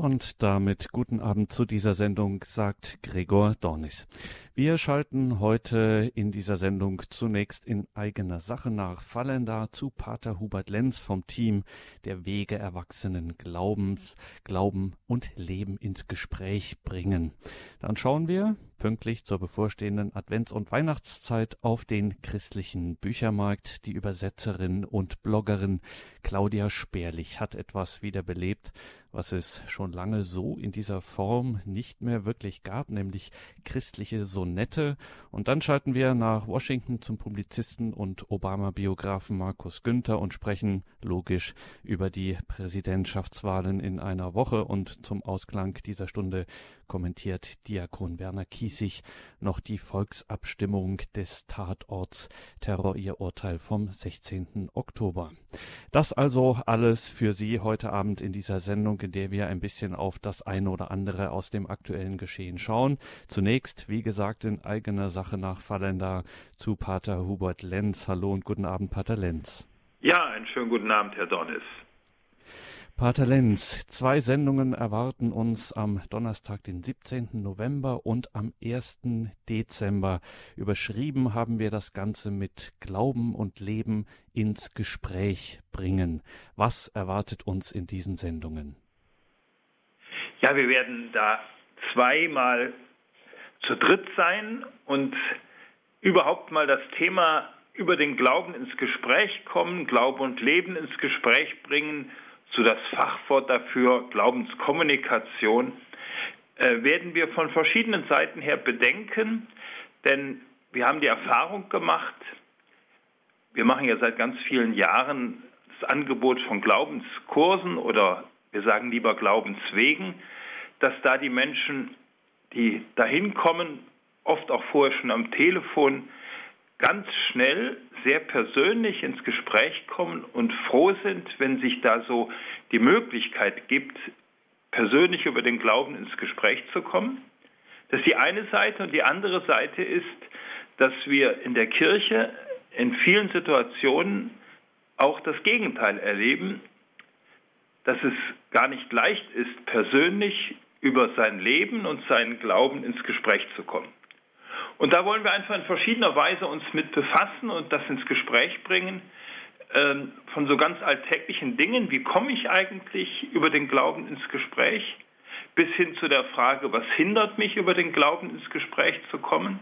Und damit guten Abend zu dieser Sendung, sagt Gregor Dornis. Wir schalten heute in dieser Sendung zunächst in eigener Sache nach Fallenda zu Pater Hubert Lenz vom Team der Wege Erwachsenen Glaubens, Glauben und Leben ins Gespräch bringen. Dann schauen wir pünktlich zur bevorstehenden Advents- und Weihnachtszeit auf den christlichen Büchermarkt. Die Übersetzerin und Bloggerin Claudia Sperlich hat etwas wiederbelebt, was es schon lange so in dieser Form nicht mehr wirklich gab, nämlich christliche Sonette. Und dann schalten wir nach Washington zum Publizisten und Obama-Biografen Markus Günther und sprechen logisch über die Präsidentschaftswahlen in einer Woche. Und zum Ausklang dieser Stunde kommentiert Diakon Werner Kiesig noch die Volksabstimmung des Tatorts Terror ihr Urteil vom 16. Oktober. Das also alles für Sie heute Abend in dieser Sendung, in der wir ein bisschen auf das eine oder andere aus dem aktuellen Geschehen schauen. Zunächst, wie gesagt, in eigener Sache nach Fallender zu Pater Hubert Lenz. Hallo und guten Abend, Pater Lenz. Ja, einen schönen guten Abend, Herr Dornis. Pater Lenz, zwei Sendungen erwarten uns am Donnerstag, den 17. November und am 1. Dezember. Überschrieben haben wir das Ganze mit Glauben und Leben ins Gespräch bringen. Was erwartet uns in diesen Sendungen? Ja, wir werden da zweimal zu dritt sein und überhaupt mal das Thema über den Glauben ins Gespräch kommen, Glaube und Leben ins Gespräch bringen so das Fachwort dafür Glaubenskommunikation, äh, werden wir von verschiedenen Seiten her bedenken, denn wir haben die Erfahrung gemacht, wir machen ja seit ganz vielen Jahren das Angebot von Glaubenskursen oder wir sagen lieber Glaubenswegen, dass da die Menschen, die dahin kommen, oft auch vorher schon am Telefon, ganz schnell sehr persönlich ins Gespräch kommen und froh sind, wenn sich da so die Möglichkeit gibt, persönlich über den Glauben ins Gespräch zu kommen. Das ist die eine Seite und die andere Seite ist, dass wir in der Kirche in vielen Situationen auch das Gegenteil erleben, dass es gar nicht leicht ist, persönlich über sein Leben und seinen Glauben ins Gespräch zu kommen. Und da wollen wir einfach in verschiedener Weise uns mit befassen und das ins Gespräch bringen ähm, von so ganz alltäglichen Dingen, wie komme ich eigentlich über den Glauben ins Gespräch, bis hin zu der Frage, was hindert mich, über den Glauben ins Gespräch zu kommen.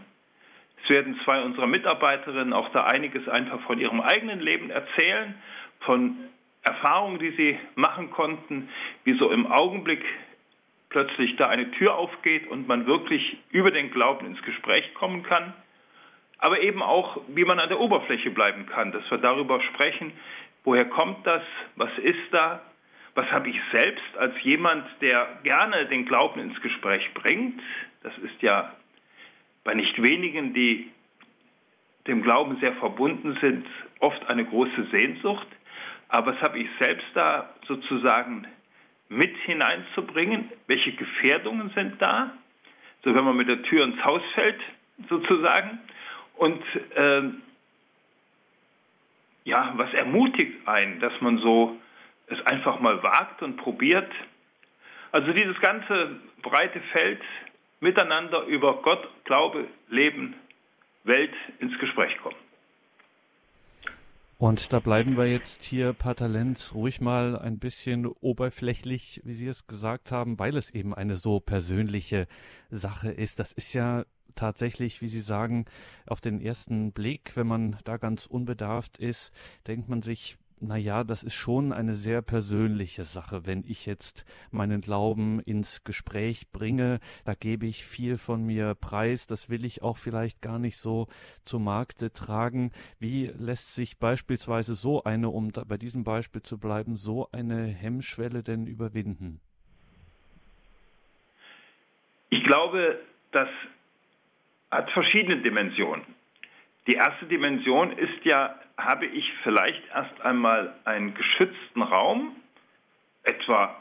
Es werden zwei unserer Mitarbeiterinnen auch da einiges einfach von ihrem eigenen Leben erzählen, von Erfahrungen, die sie machen konnten, wie so im Augenblick plötzlich da eine Tür aufgeht und man wirklich über den Glauben ins Gespräch kommen kann, aber eben auch, wie man an der Oberfläche bleiben kann, dass wir darüber sprechen, woher kommt das, was ist da, was habe ich selbst als jemand, der gerne den Glauben ins Gespräch bringt. Das ist ja bei nicht wenigen, die dem Glauben sehr verbunden sind, oft eine große Sehnsucht. Aber was habe ich selbst da sozusagen mit hineinzubringen, welche Gefährdungen sind da, so wenn man mit der Tür ins Haus fällt sozusagen und äh, ja, was ermutigt einen, dass man so es einfach mal wagt und probiert. Also dieses ganze breite Feld miteinander über Gott, Glaube, Leben, Welt ins Gespräch kommen. Und da bleiben wir jetzt hier, Pater Lenz, ruhig mal ein bisschen oberflächlich, wie Sie es gesagt haben, weil es eben eine so persönliche Sache ist. Das ist ja tatsächlich, wie Sie sagen, auf den ersten Blick, wenn man da ganz unbedarft ist, denkt man sich, naja, das ist schon eine sehr persönliche Sache, wenn ich jetzt meinen Glauben ins Gespräch bringe. Da gebe ich viel von mir preis. Das will ich auch vielleicht gar nicht so zu Markte tragen. Wie lässt sich beispielsweise so eine, um bei diesem Beispiel zu bleiben, so eine Hemmschwelle denn überwinden? Ich glaube, das hat verschiedene Dimensionen. Die erste Dimension ist ja, habe ich vielleicht erst einmal einen geschützten Raum, etwa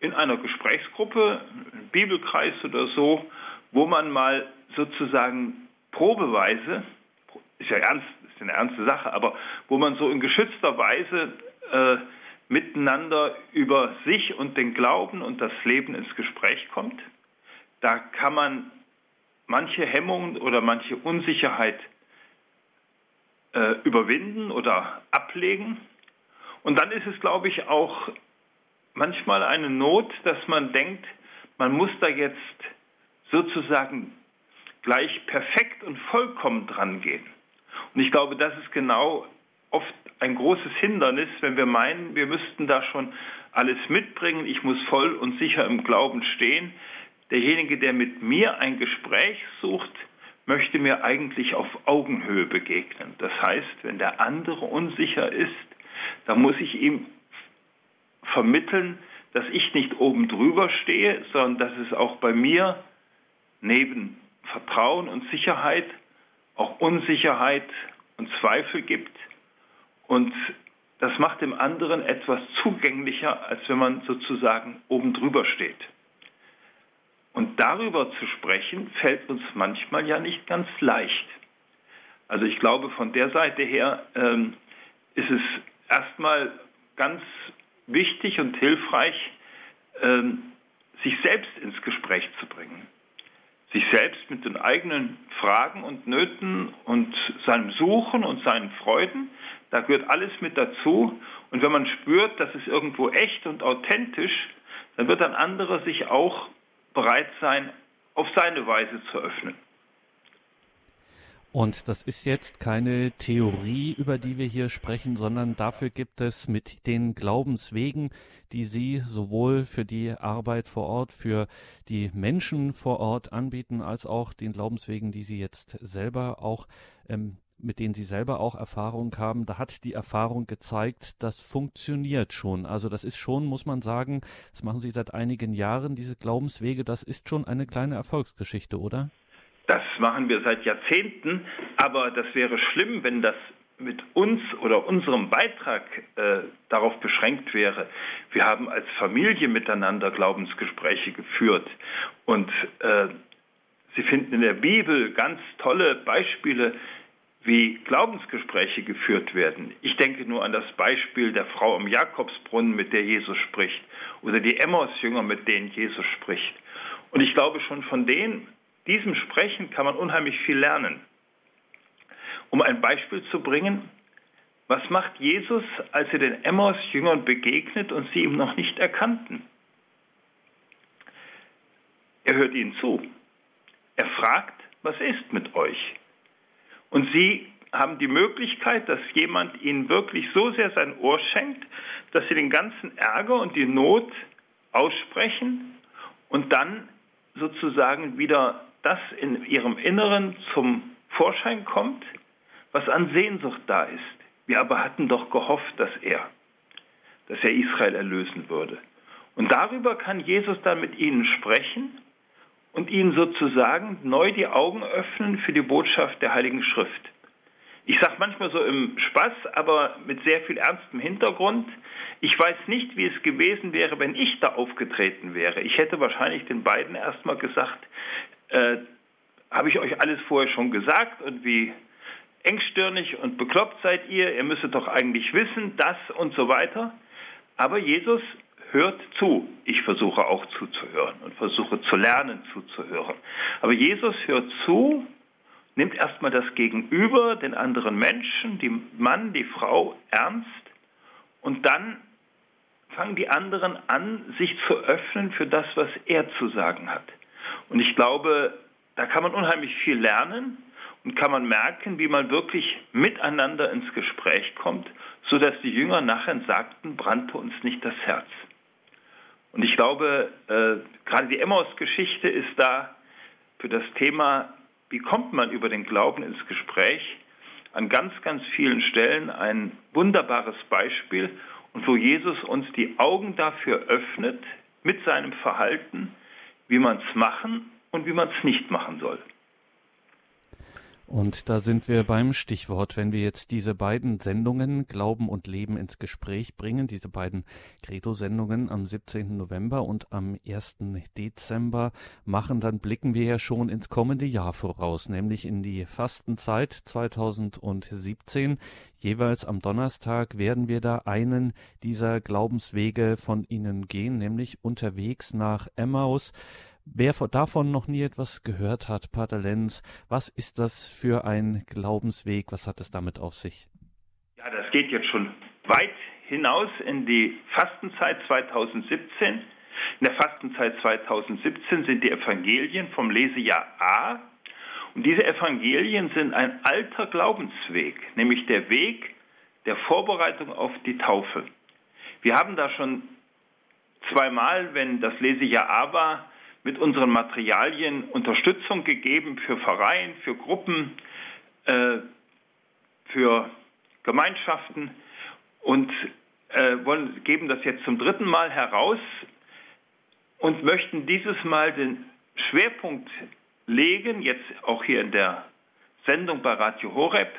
in einer Gesprächsgruppe, im Bibelkreis oder so, wo man mal sozusagen probeweise, ist ja ernst, ist eine ernste Sache, aber wo man so in geschützter Weise äh, miteinander über sich und den Glauben und das Leben ins Gespräch kommt. Da kann man manche Hemmungen oder manche Unsicherheit äh, überwinden oder ablegen. Und dann ist es, glaube ich, auch manchmal eine Not, dass man denkt, man muss da jetzt sozusagen gleich perfekt und vollkommen dran gehen. Und ich glaube, das ist genau oft ein großes Hindernis, wenn wir meinen, wir müssten da schon alles mitbringen, ich muss voll und sicher im Glauben stehen. Derjenige, der mit mir ein Gespräch sucht, möchte mir eigentlich auf Augenhöhe begegnen. Das heißt, wenn der andere unsicher ist, dann muss ich ihm vermitteln, dass ich nicht oben drüber stehe, sondern dass es auch bei mir neben Vertrauen und Sicherheit auch Unsicherheit und Zweifel gibt. Und das macht dem anderen etwas zugänglicher, als wenn man sozusagen oben drüber steht. Und darüber zu sprechen, fällt uns manchmal ja nicht ganz leicht. Also ich glaube, von der Seite her ähm, ist es erstmal ganz wichtig und hilfreich, ähm, sich selbst ins Gespräch zu bringen. Sich selbst mit den eigenen Fragen und Nöten und seinem Suchen und seinen Freuden, da gehört alles mit dazu. Und wenn man spürt, das ist irgendwo echt und authentisch, dann wird ein anderer sich auch bereit sein, auf seine Weise zu öffnen. Und das ist jetzt keine Theorie, über die wir hier sprechen, sondern dafür gibt es mit den Glaubenswegen, die Sie sowohl für die Arbeit vor Ort, für die Menschen vor Ort anbieten, als auch den Glaubenswegen, die Sie jetzt selber auch, ähm, mit denen Sie selber auch Erfahrung haben. Da hat die Erfahrung gezeigt, das funktioniert schon. Also das ist schon, muss man sagen, das machen Sie seit einigen Jahren, diese Glaubenswege, das ist schon eine kleine Erfolgsgeschichte, oder? Das machen wir seit Jahrzehnten, aber das wäre schlimm, wenn das mit uns oder unserem Beitrag äh, darauf beschränkt wäre. Wir haben als Familie miteinander Glaubensgespräche geführt und äh, Sie finden in der Bibel ganz tolle Beispiele, wie Glaubensgespräche geführt werden. Ich denke nur an das Beispiel der Frau am Jakobsbrunnen, mit der Jesus spricht, oder die Emmaus-Jünger, mit denen Jesus spricht. Und ich glaube, schon von denen diesem Sprechen kann man unheimlich viel lernen. Um ein Beispiel zu bringen, was macht Jesus, als er den Emmaus-Jüngern begegnet und sie ihm noch nicht erkannten? Er hört ihnen zu. Er fragt, was ist mit euch? Und sie haben die Möglichkeit, dass jemand ihnen wirklich so sehr sein Ohr schenkt, dass sie den ganzen Ärger und die Not aussprechen und dann sozusagen wieder das in ihrem Inneren zum Vorschein kommt, was an Sehnsucht da ist. Wir aber hatten doch gehofft, dass er, dass er Israel erlösen würde. Und darüber kann Jesus dann mit ihnen sprechen und ihnen sozusagen neu die Augen öffnen für die Botschaft der Heiligen Schrift. Ich sage manchmal so im Spaß, aber mit sehr viel ernstem Hintergrund. Ich weiß nicht, wie es gewesen wäre, wenn ich da aufgetreten wäre. Ich hätte wahrscheinlich den beiden erstmal gesagt, äh, habe ich euch alles vorher schon gesagt und wie engstirnig und bekloppt seid ihr, ihr müsstet doch eigentlich wissen, das und so weiter. Aber Jesus hört zu. Ich versuche auch zuzuhören und versuche zu lernen zuzuhören. Aber Jesus hört zu, nimmt erstmal das Gegenüber, den anderen Menschen, die Mann, die Frau ernst und dann fangen die anderen an, sich zu öffnen für das, was er zu sagen hat. Und ich glaube, da kann man unheimlich viel lernen und kann man merken, wie man wirklich miteinander ins Gespräch kommt, sodass die Jünger nachher sagten, brannte uns nicht das Herz. Und ich glaube, äh, gerade die Emmaus-Geschichte ist da für das Thema, wie kommt man über den Glauben ins Gespräch, an ganz, ganz vielen Stellen ein wunderbares Beispiel und wo Jesus uns die Augen dafür öffnet mit seinem Verhalten, wie man es machen und wie man es nicht machen soll. Und da sind wir beim Stichwort, wenn wir jetzt diese beiden Sendungen Glauben und Leben ins Gespräch bringen, diese beiden Credo-Sendungen am 17. November und am 1. Dezember machen, dann blicken wir ja schon ins kommende Jahr voraus, nämlich in die Fastenzeit 2017. Jeweils am Donnerstag werden wir da einen dieser Glaubenswege von Ihnen gehen, nämlich unterwegs nach Emmaus. Wer davon noch nie etwas gehört hat, Pater Lenz, was ist das für ein Glaubensweg? Was hat es damit auf sich? Ja, das geht jetzt schon weit hinaus in die Fastenzeit 2017. In der Fastenzeit 2017 sind die Evangelien vom Lesejahr A. Und diese Evangelien sind ein alter Glaubensweg, nämlich der Weg der Vorbereitung auf die Taufe. Wir haben da schon zweimal, wenn das Lesejahr A war, mit unseren Materialien Unterstützung gegeben für Vereine, für Gruppen, äh, für Gemeinschaften und äh, wollen, geben das jetzt zum dritten Mal heraus und möchten dieses Mal den Schwerpunkt legen, jetzt auch hier in der Sendung bei Radio Horeb,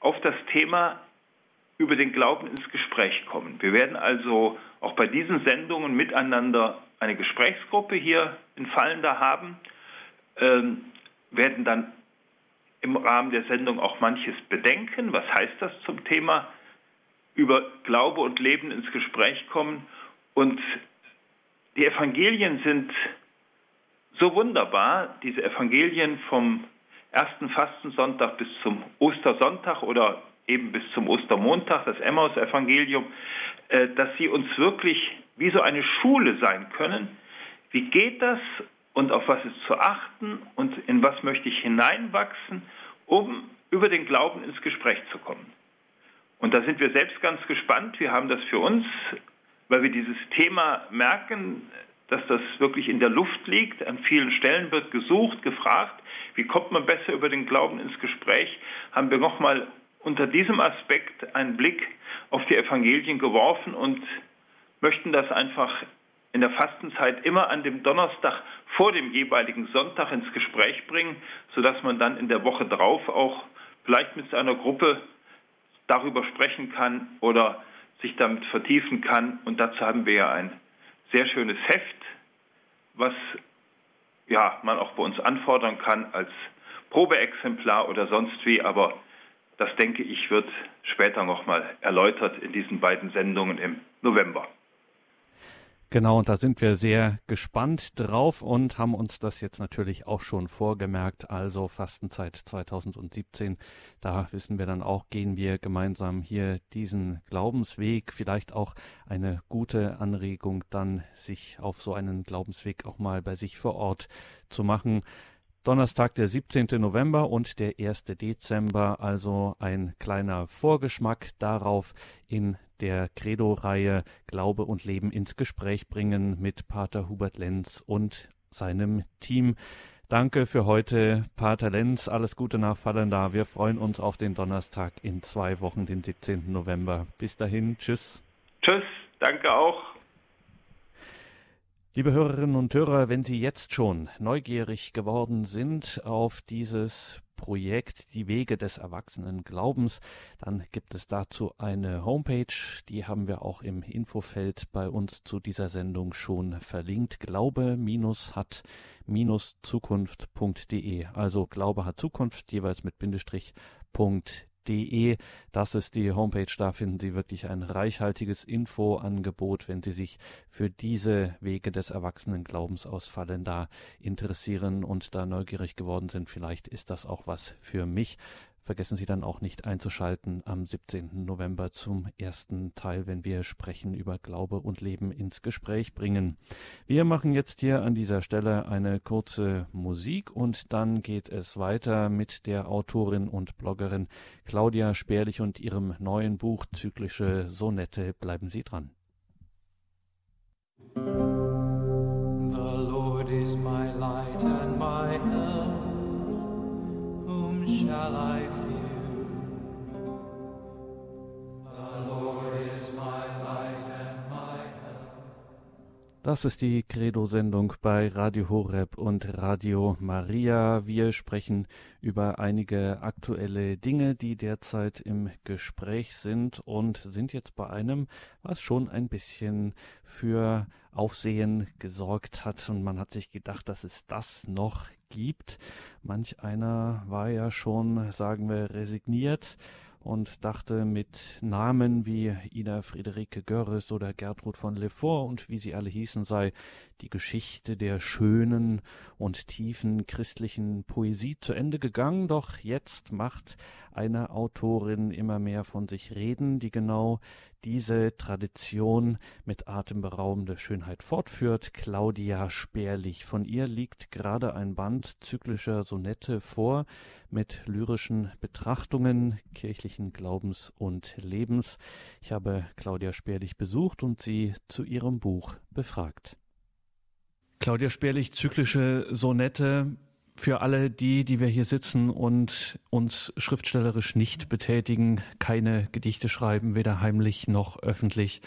auf das Thema über den Glauben ins Gespräch kommen. Wir werden also auch bei diesen Sendungen miteinander eine Gesprächsgruppe hier in Fallender haben, ähm, werden dann im Rahmen der Sendung auch manches bedenken. Was heißt das zum Thema über Glaube und Leben ins Gespräch kommen? Und die Evangelien sind so wunderbar, diese Evangelien vom ersten Fastensonntag bis zum Ostersonntag oder eben bis zum Ostermontag, das Emmaus-Evangelium, äh, dass sie uns wirklich wie so eine Schule sein können. Wie geht das und auf was ist zu achten und in was möchte ich hineinwachsen, um über den Glauben ins Gespräch zu kommen. Und da sind wir selbst ganz gespannt. Wir haben das für uns, weil wir dieses Thema merken, dass das wirklich in der Luft liegt. An vielen Stellen wird gesucht, gefragt, wie kommt man besser über den Glauben ins Gespräch, haben wir nochmal unter diesem Aspekt einen Blick auf die Evangelien geworfen und möchten das einfach in der Fastenzeit immer an dem Donnerstag vor dem jeweiligen Sonntag ins Gespräch bringen, sodass man dann in der Woche drauf auch vielleicht mit einer Gruppe darüber sprechen kann oder sich damit vertiefen kann. Und dazu haben wir ja ein sehr schönes Heft, was ja, man auch bei uns anfordern kann als Probeexemplar oder sonst wie, aber das denke ich wird später nochmal erläutert in diesen beiden Sendungen im November. Genau, und da sind wir sehr gespannt drauf und haben uns das jetzt natürlich auch schon vorgemerkt. Also Fastenzeit 2017, da wissen wir dann auch, gehen wir gemeinsam hier diesen Glaubensweg. Vielleicht auch eine gute Anregung, dann sich auf so einen Glaubensweg auch mal bei sich vor Ort zu machen. Donnerstag, der 17. November und der 1. Dezember, also ein kleiner Vorgeschmack darauf in der Credo-Reihe Glaube und Leben ins Gespräch bringen mit Pater Hubert Lenz und seinem Team. Danke für heute, Pater Lenz. Alles Gute nach Fallenda. Wir freuen uns auf den Donnerstag in zwei Wochen, den 17. November. Bis dahin, tschüss. Tschüss, danke auch. Liebe Hörerinnen und Hörer, wenn Sie jetzt schon neugierig geworden sind auf dieses Projekt Die Wege des erwachsenen Glaubens, dann gibt es dazu eine Homepage, die haben wir auch im Infofeld bei uns zu dieser Sendung schon verlinkt, glaube-hat-zukunft.de, also Glaube hat Zukunft, jeweils mit Bindestrich De. Das ist die Homepage. Da finden Sie wirklich ein reichhaltiges Infoangebot, wenn Sie sich für diese Wege des Erwachsenenglaubens ausfallen da interessieren und da neugierig geworden sind. Vielleicht ist das auch was für mich. Vergessen Sie dann auch nicht einzuschalten am 17. November zum ersten Teil, wenn wir sprechen über Glaube und Leben ins Gespräch bringen. Wir machen jetzt hier an dieser Stelle eine kurze Musik und dann geht es weiter mit der Autorin und Bloggerin Claudia Sperlich und ihrem neuen Buch Zyklische Sonette. Bleiben Sie dran. The Lord is my light and my help. Shall I Das ist die Credo-Sendung bei Radio Horeb und Radio Maria. Wir sprechen über einige aktuelle Dinge, die derzeit im Gespräch sind und sind jetzt bei einem, was schon ein bisschen für Aufsehen gesorgt hat. Und man hat sich gedacht, dass es das noch gibt. Manch einer war ja schon, sagen wir, resigniert und dachte mit Namen wie Ida Friederike Görres oder Gertrud von Lefort und wie sie alle hießen, sei die Geschichte der schönen und tiefen christlichen Poesie zu Ende gegangen, doch jetzt macht eine Autorin immer mehr von sich reden, die genau diese Tradition mit atemberaubender Schönheit fortführt, Claudia Sperlich. Von ihr liegt gerade ein Band zyklischer Sonette vor mit lyrischen Betrachtungen kirchlichen Glaubens und Lebens. Ich habe Claudia Sperlich besucht und sie zu ihrem Buch befragt. Claudia Sperlich, zyklische Sonette für alle die, die wir hier sitzen und uns schriftstellerisch nicht betätigen, keine Gedichte schreiben, weder heimlich noch öffentlich.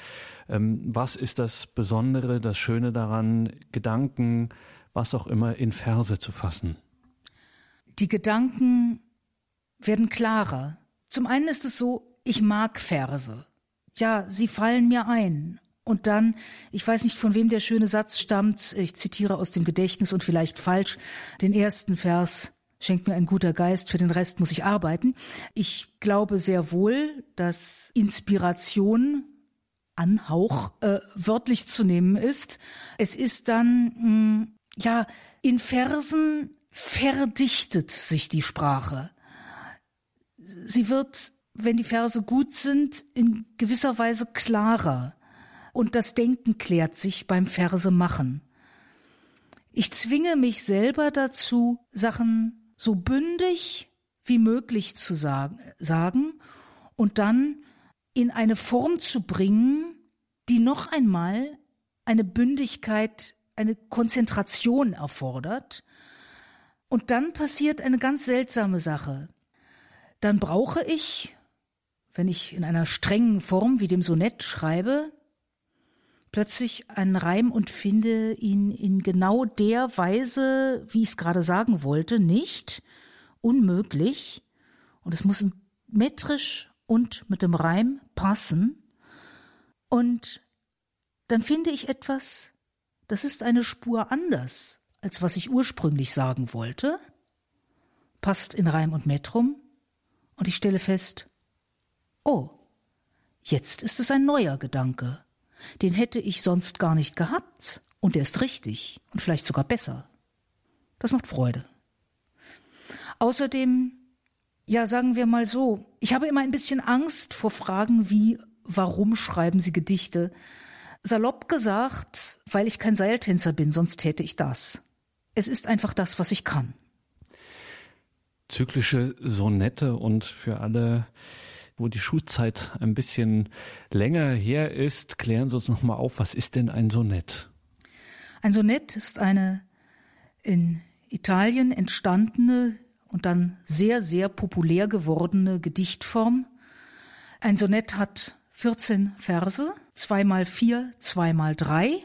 Ähm, was ist das Besondere, das Schöne daran, Gedanken, was auch immer, in Verse zu fassen? Die Gedanken werden klarer. Zum einen ist es so, ich mag Verse. Ja, sie fallen mir ein. Und dann, ich weiß nicht, von wem der schöne Satz stammt, ich zitiere aus dem Gedächtnis und vielleicht falsch, den ersten Vers, schenkt mir ein guter Geist, für den Rest muss ich arbeiten. Ich glaube sehr wohl, dass Inspiration Anhauch äh, wörtlich zu nehmen ist. Es ist dann, mh, hm, ja, in Versen verdichtet sich die Sprache. Sie wird, wenn die Verse gut sind, in gewisser Weise klarer und das Denken klärt sich beim Verse machen. Ich zwinge mich selber dazu, Sachen so bündig wie möglich zu sagen, sagen und dann in eine Form zu bringen, die noch einmal eine Bündigkeit, eine Konzentration erfordert. Und dann passiert eine ganz seltsame Sache. Dann brauche ich, wenn ich in einer strengen Form wie dem Sonett schreibe, plötzlich einen Reim und finde ihn in genau der Weise, wie ich es gerade sagen wollte, nicht. Unmöglich. Und es muss metrisch und mit dem Reim passen. Und dann finde ich etwas, das ist eine Spur anders, als was ich ursprünglich sagen wollte, passt in Reim und Metrum, und ich stelle fest, oh, jetzt ist es ein neuer Gedanke. Den hätte ich sonst gar nicht gehabt. Und der ist richtig und vielleicht sogar besser. Das macht Freude. Außerdem, ja, sagen wir mal so, ich habe immer ein bisschen Angst vor Fragen wie, warum schreiben Sie Gedichte? Salopp gesagt, weil ich kein Seiltänzer bin, sonst täte ich das. Es ist einfach das, was ich kann. Zyklische Sonette und für alle, wo die Schulzeit ein bisschen länger her ist, klären Sie uns noch mal auf, was ist denn ein Sonett? Ein Sonett ist eine in Italien entstandene und dann sehr, sehr populär gewordene Gedichtform. Ein Sonett hat 14 Verse, zweimal vier, zweimal drei.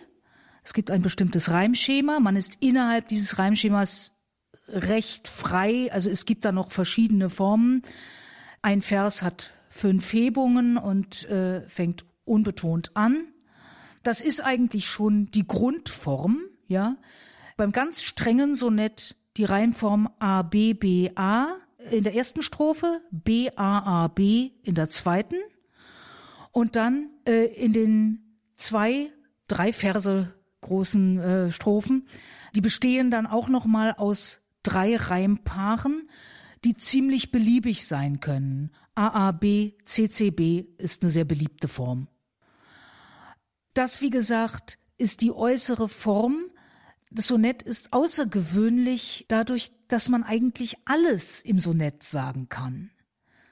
Es gibt ein bestimmtes Reimschema. Man ist innerhalb dieses Reimschemas recht frei. Also es gibt da noch verschiedene Formen. Ein Vers hat fünf Hebungen und äh, fängt unbetont an. Das ist eigentlich schon die Grundform, ja. Beim ganz strengen Sonett die Reimform A B B A in der ersten Strophe, B A A B in der zweiten und dann äh, in den zwei, drei Verse großen äh, Strophen, die bestehen dann auch noch mal aus drei Reimpaaren, die ziemlich beliebig sein können. AAB, CCB ist eine sehr beliebte Form. Das, wie gesagt, ist die äußere Form. Das Sonett ist außergewöhnlich dadurch, dass man eigentlich alles im Sonett sagen kann.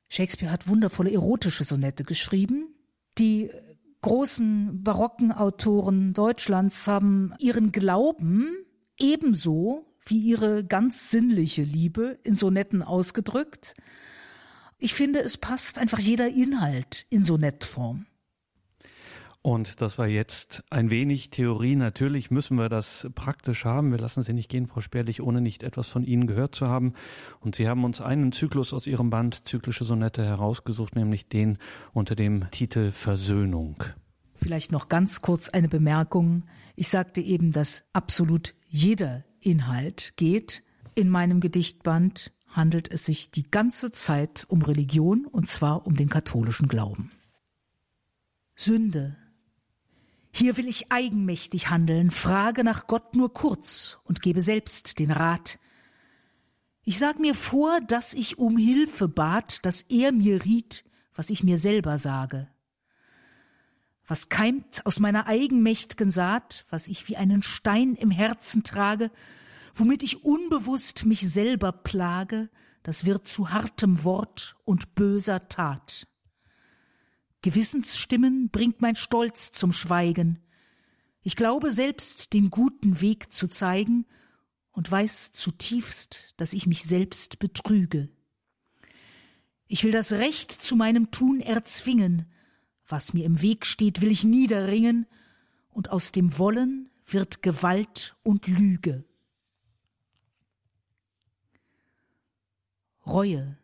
Shakespeare hat wundervolle erotische Sonette geschrieben. Die großen barocken Autoren Deutschlands haben ihren Glauben ebenso wie ihre ganz sinnliche Liebe in Sonetten ausgedrückt. Ich finde, es passt einfach jeder Inhalt in Sonettform. Und das war jetzt ein wenig Theorie. Natürlich müssen wir das praktisch haben. Wir lassen Sie nicht gehen, Frau Sperlich, ohne nicht etwas von Ihnen gehört zu haben. Und Sie haben uns einen Zyklus aus Ihrem Band Zyklische Sonette herausgesucht, nämlich den unter dem Titel Versöhnung. Vielleicht noch ganz kurz eine Bemerkung. Ich sagte eben, dass absolut jeder Inhalt geht. In meinem Gedichtband handelt es sich die ganze Zeit um Religion und zwar um den katholischen Glauben. Sünde hier will ich eigenmächtig handeln, frage nach Gott nur kurz und gebe selbst den Rat. Ich sag mir vor, dass ich um Hilfe bat, dass er mir riet, was ich mir selber sage. Was keimt aus meiner eigenmächt'gen Saat, was ich wie einen Stein im Herzen trage, womit ich unbewusst mich selber plage, das wird zu hartem Wort und böser Tat. Gewissensstimmen bringt mein Stolz zum Schweigen. Ich glaube selbst den guten Weg zu zeigen und weiß zutiefst, dass ich mich selbst betrüge. Ich will das Recht zu meinem Tun erzwingen, was mir im Weg steht, will ich niederringen, und aus dem Wollen wird Gewalt und Lüge. Reue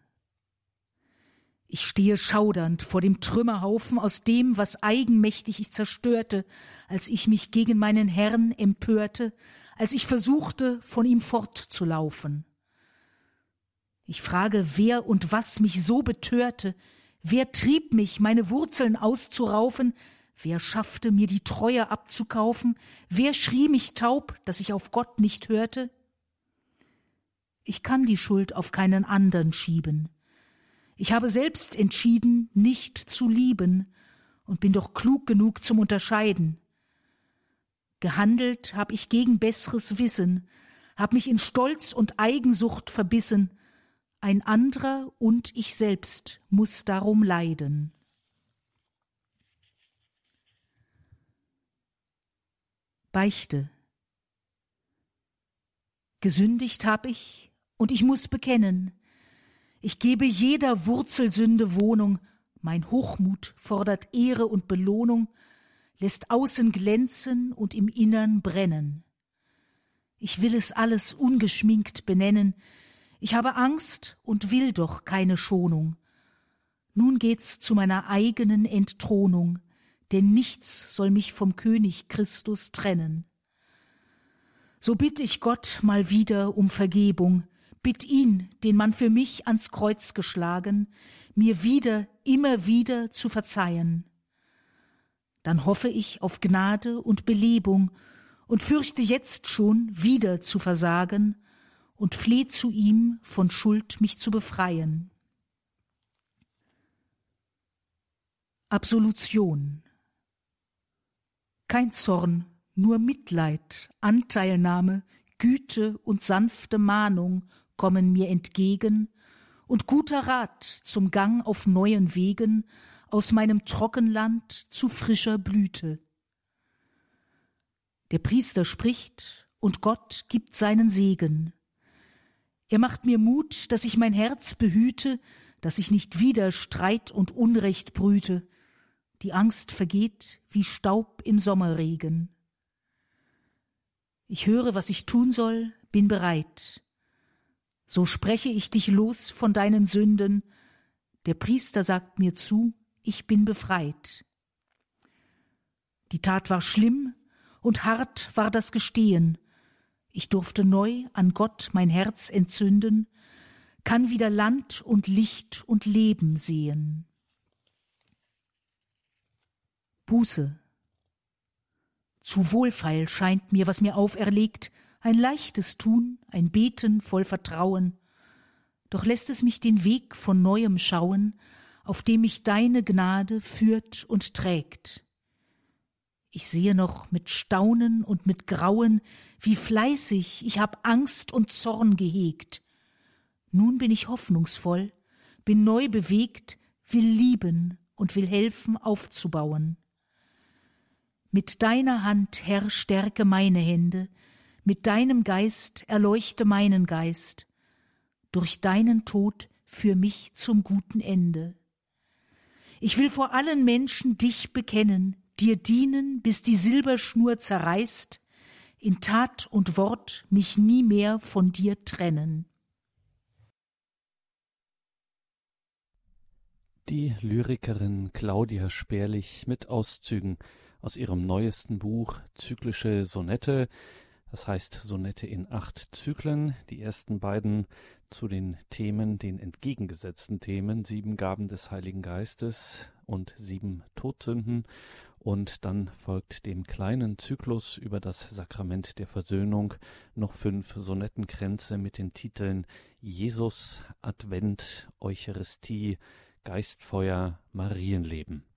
ich stehe schaudernd vor dem Trümmerhaufen aus dem, was eigenmächtig ich zerstörte, als ich mich gegen meinen Herrn empörte, als ich versuchte, von ihm fortzulaufen. Ich frage, wer und was mich so betörte, wer trieb mich, meine Wurzeln auszuraufen, wer schaffte mir die Treue abzukaufen, wer schrie mich taub, dass ich auf Gott nicht hörte? Ich kann die Schuld auf keinen andern schieben. Ich habe selbst entschieden, nicht zu lieben und bin doch klug genug zum Unterscheiden. Gehandelt hab ich gegen besseres Wissen, hab mich in Stolz und Eigensucht verbissen, ein anderer und ich selbst muss darum leiden. Beichte Gesündigt hab ich, und ich muss bekennen, ich gebe jeder Wurzelsünde Wohnung, mein Hochmut fordert Ehre und Belohnung, lässt außen glänzen und im Innern brennen. Ich will es alles ungeschminkt benennen, ich habe Angst und will doch keine Schonung. Nun geht's zu meiner eigenen Entthronung, denn nichts soll mich vom König Christus trennen. So bitt ich Gott mal wieder um Vergebung, bitt ihn, den man für mich ans Kreuz geschlagen, mir wieder, immer wieder zu verzeihen. Dann hoffe ich auf Gnade und Belebung und fürchte jetzt schon wieder zu versagen und fleh zu ihm, von Schuld mich zu befreien. Absolution Kein Zorn, nur Mitleid, Anteilnahme, Güte und sanfte Mahnung kommen mir entgegen, und guter Rat zum Gang auf neuen Wegen aus meinem Trockenland zu frischer Blüte. Der Priester spricht, und Gott gibt seinen Segen. Er macht mir Mut, dass ich mein Herz behüte, dass ich nicht wieder Streit und Unrecht brüte. Die Angst vergeht wie Staub im Sommerregen. Ich höre, was ich tun soll, bin bereit so spreche ich dich los von deinen Sünden. Der Priester sagt mir zu, ich bin befreit. Die Tat war schlimm und hart war das Gestehen. Ich durfte neu an Gott mein Herz entzünden, kann wieder Land und Licht und Leben sehen. Buße. Zu wohlfeil scheint mir, was mir auferlegt, ein leichtes Tun, ein Beten voll Vertrauen, doch lässt es mich den Weg von neuem schauen, auf dem mich deine Gnade führt und trägt. Ich sehe noch mit Staunen und mit Grauen, wie fleißig ich hab Angst und Zorn gehegt. Nun bin ich hoffnungsvoll, bin neu bewegt, will lieben und will helfen aufzubauen. Mit deiner Hand, Herr, stärke meine Hände, mit deinem Geist erleuchte meinen Geist, durch deinen Tod für mich zum guten Ende. Ich will vor allen Menschen dich bekennen, dir dienen, bis die Silberschnur zerreißt, in Tat und Wort mich nie mehr von dir trennen. Die Lyrikerin Claudia Sperlich mit Auszügen aus ihrem neuesten Buch Zyklische Sonette, das heißt Sonette in acht Zyklen. Die ersten beiden zu den Themen, den entgegengesetzten Themen, sieben Gaben des Heiligen Geistes und sieben Todsünden. Und dann folgt dem kleinen Zyklus über das Sakrament der Versöhnung noch fünf Sonettenkränze mit den Titeln Jesus, Advent, Eucharistie, Geistfeuer, Marienleben.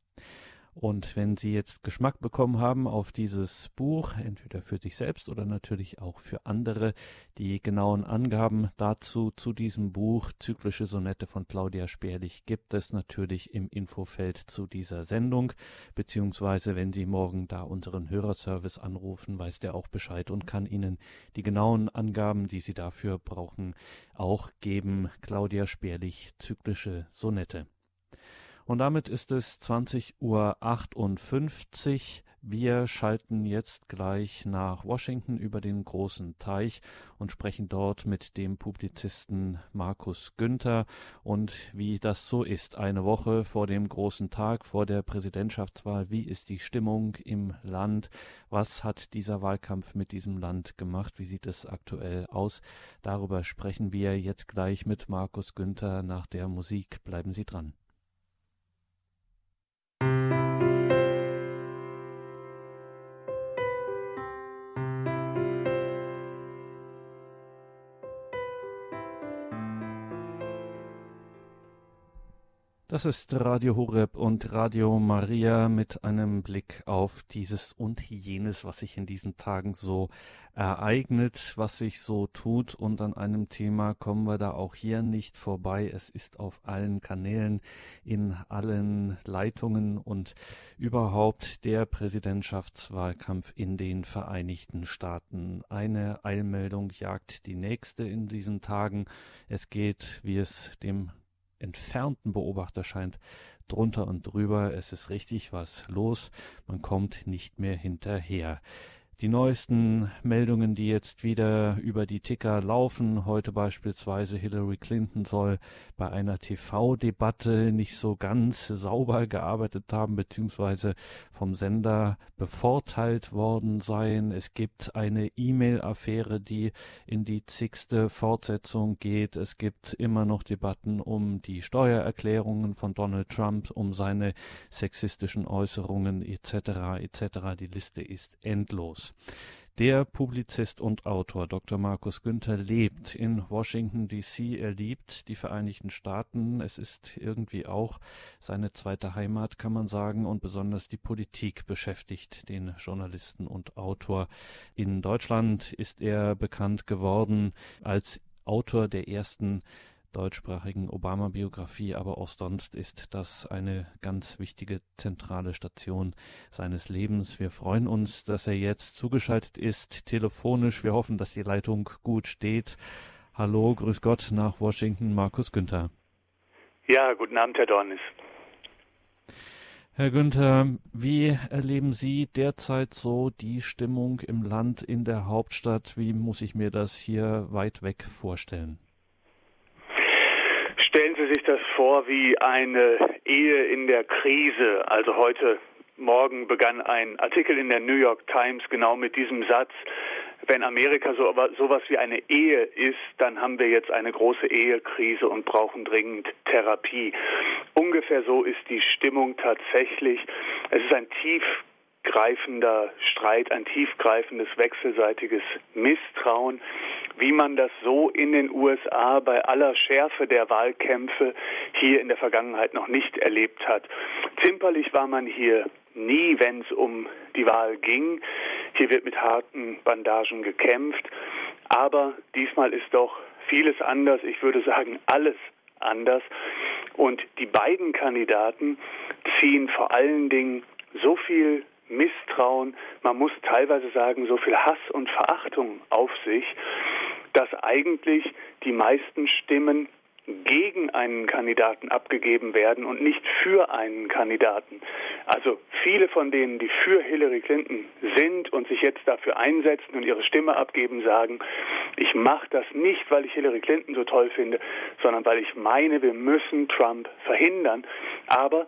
Und wenn Sie jetzt Geschmack bekommen haben auf dieses Buch, entweder für sich selbst oder natürlich auch für andere, die genauen Angaben dazu zu diesem Buch Zyklische Sonette von Claudia Sperlich gibt es natürlich im Infofeld zu dieser Sendung, beziehungsweise wenn Sie morgen da unseren Hörerservice anrufen, weiß der auch Bescheid und kann Ihnen die genauen Angaben, die Sie dafür brauchen, auch geben. Claudia Sperlich, Zyklische Sonette. Und damit ist es 20.58 Uhr. Wir schalten jetzt gleich nach Washington über den großen Teich und sprechen dort mit dem Publizisten Markus Günther. Und wie das so ist, eine Woche vor dem großen Tag, vor der Präsidentschaftswahl, wie ist die Stimmung im Land? Was hat dieser Wahlkampf mit diesem Land gemacht? Wie sieht es aktuell aus? Darüber sprechen wir jetzt gleich mit Markus Günther nach der Musik. Bleiben Sie dran. Das ist Radio Horeb und Radio Maria mit einem Blick auf dieses und jenes, was sich in diesen Tagen so ereignet, was sich so tut. Und an einem Thema kommen wir da auch hier nicht vorbei. Es ist auf allen Kanälen, in allen Leitungen und überhaupt der Präsidentschaftswahlkampf in den Vereinigten Staaten. Eine Eilmeldung jagt die nächste in diesen Tagen. Es geht, wie es dem entfernten Beobachter scheint drunter und drüber, es ist richtig was los, man kommt nicht mehr hinterher. Die neuesten Meldungen, die jetzt wieder über die Ticker laufen, heute beispielsweise Hillary Clinton soll bei einer TV-Debatte nicht so ganz sauber gearbeitet haben, beziehungsweise vom Sender bevorteilt worden sein. Es gibt eine E-Mail-Affäre, die in die zigste Fortsetzung geht. Es gibt immer noch Debatten um die Steuererklärungen von Donald Trump, um seine sexistischen Äußerungen etc. etc. Die Liste ist endlos. Der Publizist und Autor Dr. Markus Günther lebt in Washington DC. Er liebt die Vereinigten Staaten. Es ist irgendwie auch seine zweite Heimat, kann man sagen. Und besonders die Politik beschäftigt den Journalisten und Autor. In Deutschland ist er bekannt geworden als Autor der ersten deutschsprachigen Obama-Biografie, aber auch sonst ist das eine ganz wichtige zentrale Station seines Lebens. Wir freuen uns, dass er jetzt zugeschaltet ist, telefonisch. Wir hoffen, dass die Leitung gut steht. Hallo, grüß Gott nach Washington, Markus Günther. Ja, guten Abend, Herr Dornis. Herr Günther, wie erleben Sie derzeit so die Stimmung im Land, in der Hauptstadt? Wie muss ich mir das hier weit weg vorstellen? Stellen Sie sich das vor wie eine Ehe in der Krise. Also heute Morgen begann ein Artikel in der New York Times genau mit diesem Satz. Wenn Amerika so sowas wie eine Ehe ist, dann haben wir jetzt eine große Ehekrise und brauchen dringend Therapie. Ungefähr so ist die Stimmung tatsächlich. Es ist ein tiefgreifender Streit, ein tiefgreifendes wechselseitiges Misstrauen wie man das so in den USA bei aller Schärfe der Wahlkämpfe hier in der Vergangenheit noch nicht erlebt hat. Zimperlich war man hier nie, wenn es um die Wahl ging. Hier wird mit harten Bandagen gekämpft. Aber diesmal ist doch vieles anders. Ich würde sagen, alles anders. Und die beiden Kandidaten ziehen vor allen Dingen so viel Misstrauen, man muss teilweise sagen, so viel Hass und Verachtung auf sich, dass eigentlich die meisten Stimmen gegen einen Kandidaten abgegeben werden und nicht für einen Kandidaten. Also viele von denen, die für Hillary Clinton sind und sich jetzt dafür einsetzen und ihre Stimme abgeben, sagen, ich mache das nicht, weil ich Hillary Clinton so toll finde, sondern weil ich meine, wir müssen Trump verhindern. Aber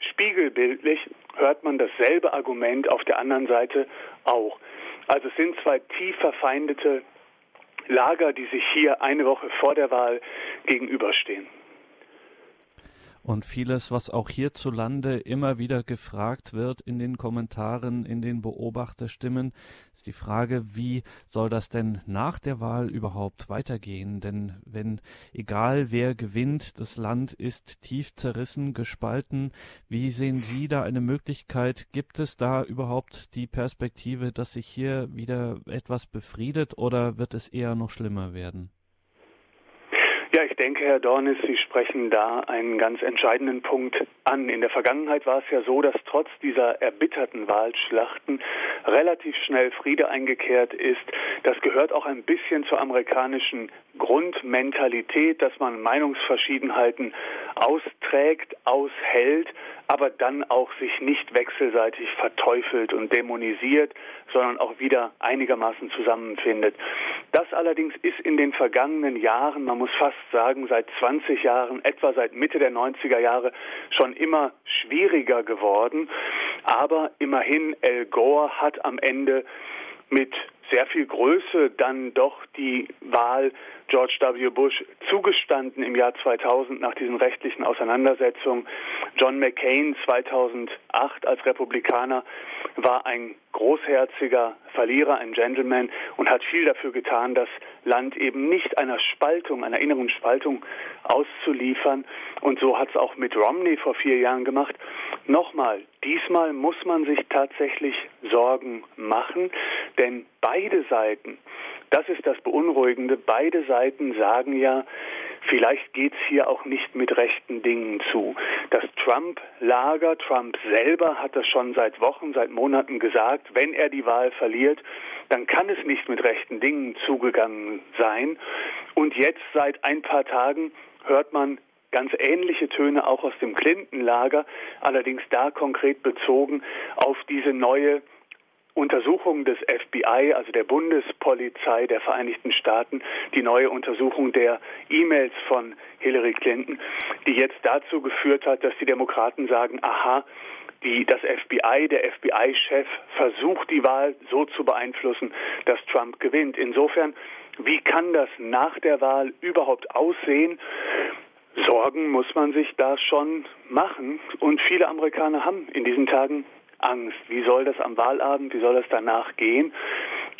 spiegelbildlich hört man dasselbe Argument auf der anderen Seite auch. Also es sind zwei tief verfeindete Lager, die sich hier eine Woche vor der Wahl gegenüberstehen. Und vieles, was auch hierzulande immer wieder gefragt wird in den Kommentaren, in den Beobachterstimmen, ist die Frage, wie soll das denn nach der Wahl überhaupt weitergehen? Denn wenn, egal wer gewinnt, das Land ist tief zerrissen, gespalten. Wie sehen Sie da eine Möglichkeit? Gibt es da überhaupt die Perspektive, dass sich hier wieder etwas befriedet oder wird es eher noch schlimmer werden? Ja, ich denke, Herr Dornis, Sie sprechen da einen ganz entscheidenden Punkt an. In der Vergangenheit war es ja so, dass trotz dieser erbitterten Wahlschlachten relativ schnell Friede eingekehrt ist. Das gehört auch ein bisschen zur amerikanischen Grundmentalität, dass man Meinungsverschiedenheiten austrägt, aushält, aber dann auch sich nicht wechselseitig verteufelt und dämonisiert, sondern auch wieder einigermaßen zusammenfindet. Das allerdings ist in den vergangenen Jahren, man muss fast sagen seit 20 Jahren, etwa seit Mitte der 90er Jahre, schon immer schwieriger geworden. Aber immerhin, Al Gore hat am Ende mit sehr viel Größe dann doch die Wahl George W. Bush zugestanden im Jahr 2000 nach diesen rechtlichen Auseinandersetzungen. John McCain 2008 als Republikaner war ein großherziger Verlierer, ein Gentleman und hat viel dafür getan, das Land eben nicht einer Spaltung, einer inneren Spaltung auszuliefern. Und so hat es auch mit Romney vor vier Jahren gemacht. Nochmal, diesmal muss man sich tatsächlich Sorgen machen, denn beide Seiten, das ist das Beunruhigende, beide Seiten sagen ja, Vielleicht geht es hier auch nicht mit rechten Dingen zu. Das Trump-Lager, Trump selber hat das schon seit Wochen, seit Monaten gesagt, wenn er die Wahl verliert, dann kann es nicht mit rechten Dingen zugegangen sein. Und jetzt seit ein paar Tagen hört man ganz ähnliche Töne auch aus dem Clinton-Lager, allerdings da konkret bezogen auf diese neue Untersuchung des FBI, also der Bundespolizei der Vereinigten Staaten, die neue Untersuchung der E-Mails von Hillary Clinton, die jetzt dazu geführt hat, dass die Demokraten sagen, aha, die, das FBI, der FBI-Chef versucht die Wahl so zu beeinflussen, dass Trump gewinnt. Insofern, wie kann das nach der Wahl überhaupt aussehen? Sorgen muss man sich da schon machen. Und viele Amerikaner haben in diesen Tagen Angst. Wie soll das am Wahlabend, wie soll das danach gehen?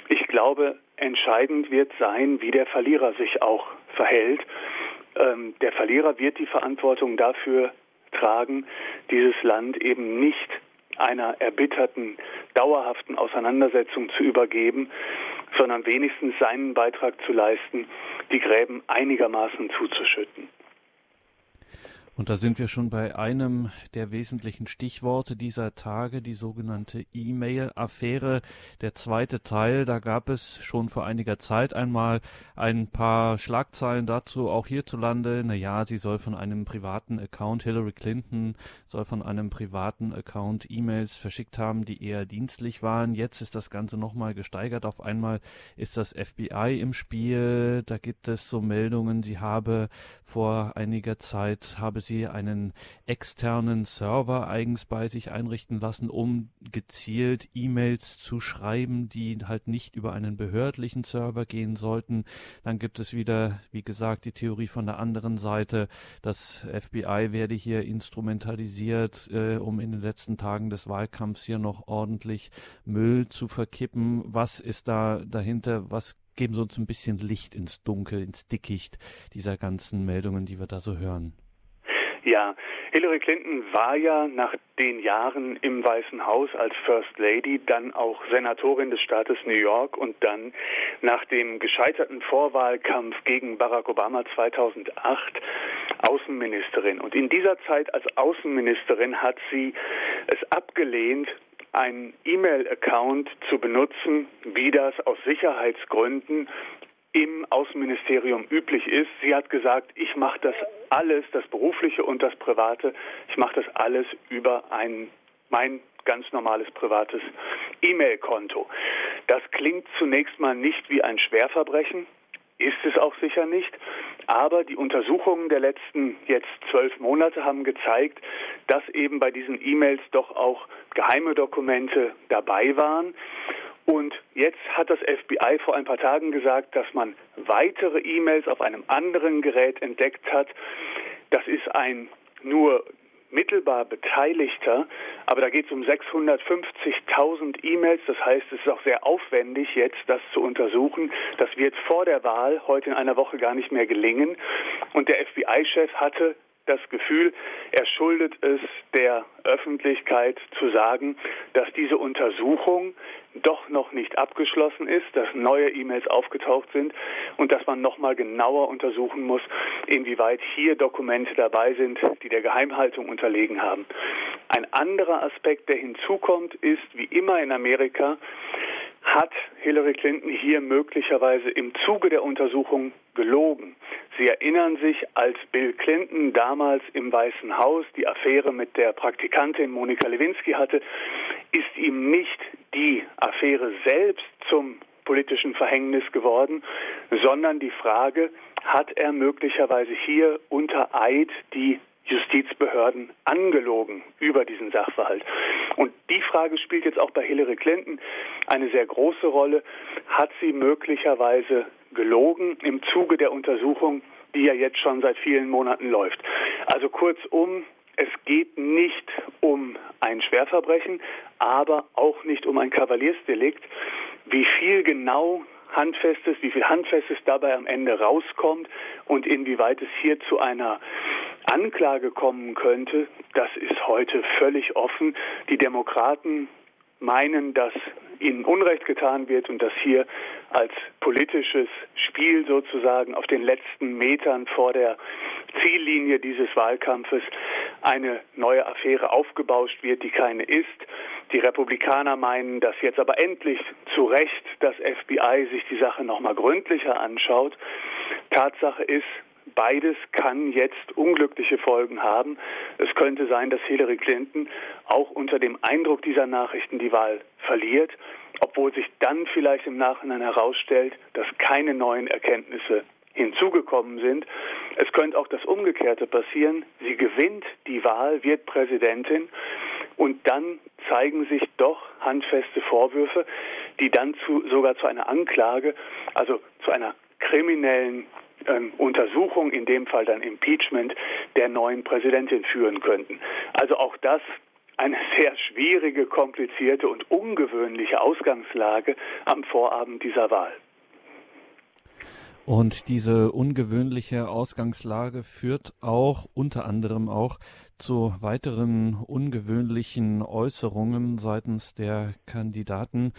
Ich glaube, entscheidend wird sein, wie der Verlierer sich auch verhält. Ähm, der Verlierer wird die Verantwortung dafür tragen, dieses Land eben nicht einer erbitterten, dauerhaften Auseinandersetzung zu übergeben, sondern wenigstens seinen Beitrag zu leisten, die Gräben einigermaßen zuzuschütten. Und da sind wir schon bei einem der wesentlichen Stichworte dieser Tage, die sogenannte E-Mail-Affäre. Der zweite Teil, da gab es schon vor einiger Zeit einmal ein paar Schlagzeilen dazu, auch hierzulande. Na ja, sie soll von einem privaten Account, Hillary Clinton soll von einem privaten Account E-Mails verschickt haben, die eher dienstlich waren. Jetzt ist das Ganze nochmal gesteigert. Auf einmal ist das FBI im Spiel. Da gibt es so Meldungen, sie habe vor einiger Zeit, habe sie einen externen Server eigens bei sich einrichten lassen, um gezielt E-Mails zu schreiben, die halt nicht über einen behördlichen Server gehen sollten. Dann gibt es wieder, wie gesagt, die Theorie von der anderen Seite, das FBI werde hier instrumentalisiert, äh, um in den letzten Tagen des Wahlkampfs hier noch ordentlich Müll zu verkippen. Was ist da dahinter? Was geben Sie uns ein bisschen Licht ins Dunkel, ins Dickicht dieser ganzen Meldungen, die wir da so hören. Ja, Hillary Clinton war ja nach den Jahren im Weißen Haus als First Lady dann auch Senatorin des Staates New York und dann nach dem gescheiterten Vorwahlkampf gegen Barack Obama 2008 Außenministerin. Und in dieser Zeit als Außenministerin hat sie es abgelehnt, einen E-Mail-Account zu benutzen, wie das aus Sicherheitsgründen im Außenministerium üblich ist. Sie hat gesagt, ich mache das alles, das berufliche und das private, ich mache das alles über ein mein ganz normales privates E-Mail-Konto. Das klingt zunächst mal nicht wie ein Schwerverbrechen, ist es auch sicher nicht. Aber die Untersuchungen der letzten jetzt zwölf Monate haben gezeigt, dass eben bei diesen E-Mails doch auch geheime Dokumente dabei waren. Und jetzt hat das FBI vor ein paar Tagen gesagt, dass man weitere E-Mails auf einem anderen Gerät entdeckt hat. Das ist ein nur mittelbar Beteiligter, aber da geht es um 650.000 E-Mails. Das heißt, es ist auch sehr aufwendig, jetzt das zu untersuchen. Das wird vor der Wahl heute in einer Woche gar nicht mehr gelingen. Und der FBI-Chef hatte das Gefühl, er schuldet es der Öffentlichkeit zu sagen, dass diese Untersuchung doch noch nicht abgeschlossen ist, dass neue E-Mails aufgetaucht sind und dass man noch mal genauer untersuchen muss, inwieweit hier Dokumente dabei sind, die der Geheimhaltung unterlegen haben. Ein anderer Aspekt, der hinzukommt, ist, wie immer in Amerika, hat Hillary Clinton hier möglicherweise im Zuge der Untersuchung gelogen. Sie erinnern sich, als Bill Clinton damals im Weißen Haus die Affäre mit der Praktikantin Monika Lewinsky hatte, ist ihm nicht die Affäre selbst zum politischen Verhängnis geworden, sondern die Frage, hat er möglicherweise hier unter Eid die Justizbehörden angelogen über diesen Sachverhalt. Und die Frage spielt jetzt auch bei Hillary Clinton eine sehr große Rolle. Hat sie möglicherweise gelogen im Zuge der Untersuchung, die ja jetzt schon seit vielen Monaten läuft? Also kurzum, es geht nicht um ein Schwerverbrechen, aber auch nicht um ein Kavaliersdelikt. Wie viel genau Handfestes, wie viel Handfestes dabei am Ende rauskommt und inwieweit es hier zu einer Anklage kommen könnte, das ist heute völlig offen. Die Demokraten meinen, dass ihnen Unrecht getan wird und dass hier als politisches Spiel sozusagen auf den letzten Metern vor der Ziellinie dieses Wahlkampfes eine neue Affäre aufgebauscht wird, die keine ist. Die Republikaner meinen, dass jetzt aber endlich zu Recht das FBI sich die Sache nochmal gründlicher anschaut. Tatsache ist, Beides kann jetzt unglückliche Folgen haben. Es könnte sein, dass Hillary Clinton auch unter dem Eindruck dieser Nachrichten die Wahl verliert, obwohl sich dann vielleicht im Nachhinein herausstellt, dass keine neuen Erkenntnisse hinzugekommen sind. Es könnte auch das Umgekehrte passieren. Sie gewinnt die Wahl, wird Präsidentin und dann zeigen sich doch handfeste Vorwürfe, die dann zu, sogar zu einer Anklage, also zu einer kriminellen ähm, Untersuchung, in dem Fall dann Impeachment der neuen Präsidentin führen könnten. Also auch das eine sehr schwierige, komplizierte und ungewöhnliche Ausgangslage am Vorabend dieser Wahl. Und diese ungewöhnliche Ausgangslage führt auch unter anderem auch zu weiteren ungewöhnlichen Äußerungen seitens der Kandidaten.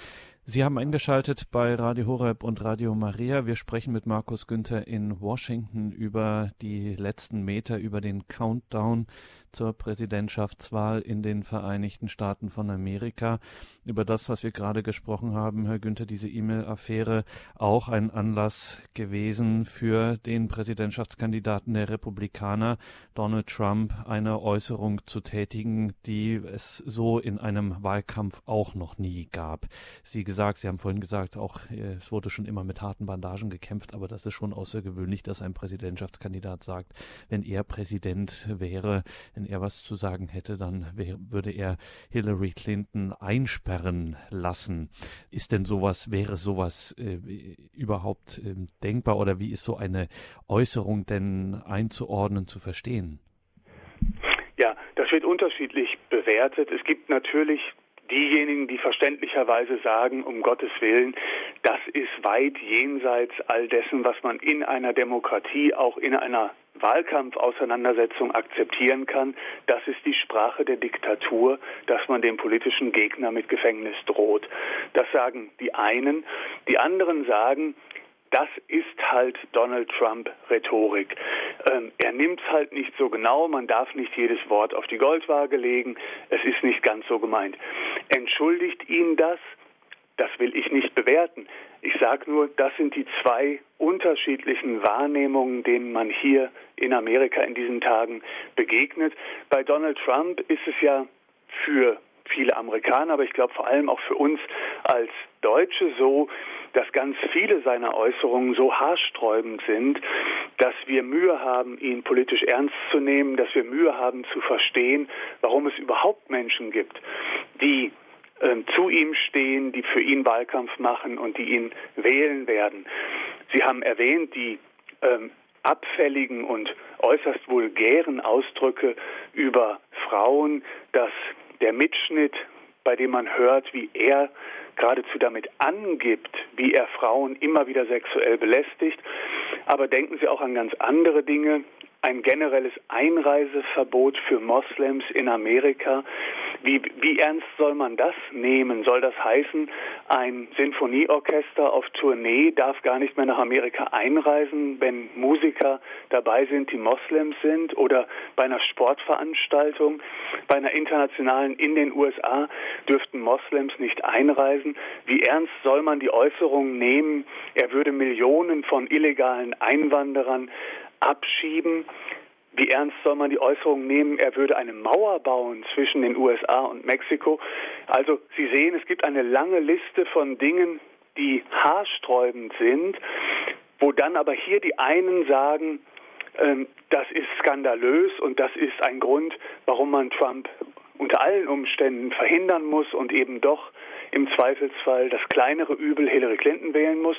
Sie haben eingeschaltet bei Radio Horeb und Radio Maria. Wir sprechen mit Markus Günther in Washington über die letzten Meter, über den Countdown zur Präsidentschaftswahl in den Vereinigten Staaten von Amerika. Über das, was wir gerade gesprochen haben, Herr Günther, diese E-Mail-Affäre auch ein Anlass gewesen für den Präsidentschaftskandidaten der Republikaner, Donald Trump, eine Äußerung zu tätigen, die es so in einem Wahlkampf auch noch nie gab. Sie gesagt, Sie haben vorhin gesagt, auch äh, es wurde schon immer mit harten Bandagen gekämpft, aber das ist schon außergewöhnlich, dass ein Präsidentschaftskandidat sagt, wenn er Präsident wäre, wenn er was zu sagen hätte, dann würde er Hillary Clinton einsperren lassen. Ist denn sowas, wäre sowas äh, überhaupt äh, denkbar oder wie ist so eine Äußerung denn einzuordnen, zu verstehen? Ja, das wird unterschiedlich bewertet. Es gibt natürlich diejenigen, die verständlicherweise sagen, um Gottes Willen, das ist weit jenseits all dessen, was man in einer Demokratie, auch in einer Wahlkampfauseinandersetzung akzeptieren kann. Das ist die Sprache der Diktatur, dass man dem politischen Gegner mit Gefängnis droht. Das sagen die einen. Die anderen sagen, das ist halt Donald Trump Rhetorik. Ähm, er nimmt es halt nicht so genau, man darf nicht jedes Wort auf die Goldwaage legen, es ist nicht ganz so gemeint. Entschuldigt ihn das? Das will ich nicht bewerten. Ich sage nur, das sind die zwei unterschiedlichen Wahrnehmungen, denen man hier in Amerika in diesen Tagen begegnet. Bei Donald Trump ist es ja für viele Amerikaner, aber ich glaube vor allem auch für uns als Deutsche so, dass ganz viele seiner Äußerungen so haarsträubend sind, dass wir Mühe haben, ihn politisch ernst zu nehmen, dass wir Mühe haben zu verstehen, warum es überhaupt Menschen gibt, die äh, zu ihm stehen, die für ihn Wahlkampf machen und die ihn wählen werden. Sie haben erwähnt, die ähm, abfälligen und äußerst vulgären Ausdrücke über Frauen, dass der Mitschnitt, bei dem man hört, wie er geradezu damit angibt, wie er Frauen immer wieder sexuell belästigt. Aber denken Sie auch an ganz andere Dinge. Ein generelles Einreiseverbot für Moslems in Amerika, wie, wie ernst soll man das nehmen? Soll das heißen, ein Sinfonieorchester auf Tournee darf gar nicht mehr nach Amerika einreisen, wenn Musiker dabei sind, die Moslems sind? Oder bei einer Sportveranstaltung, bei einer internationalen in den USA dürften Moslems nicht einreisen? Wie ernst soll man die Äußerung nehmen, er würde Millionen von illegalen Einwanderern abschieben? Wie ernst soll man die Äußerung nehmen, er würde eine Mauer bauen zwischen den USA und Mexiko? Also Sie sehen, es gibt eine lange Liste von Dingen, die haarsträubend sind, wo dann aber hier die einen sagen, ähm, das ist skandalös und das ist ein Grund, warum man Trump unter allen Umständen verhindern muss und eben doch im Zweifelsfall das kleinere Übel Hillary Clinton wählen muss.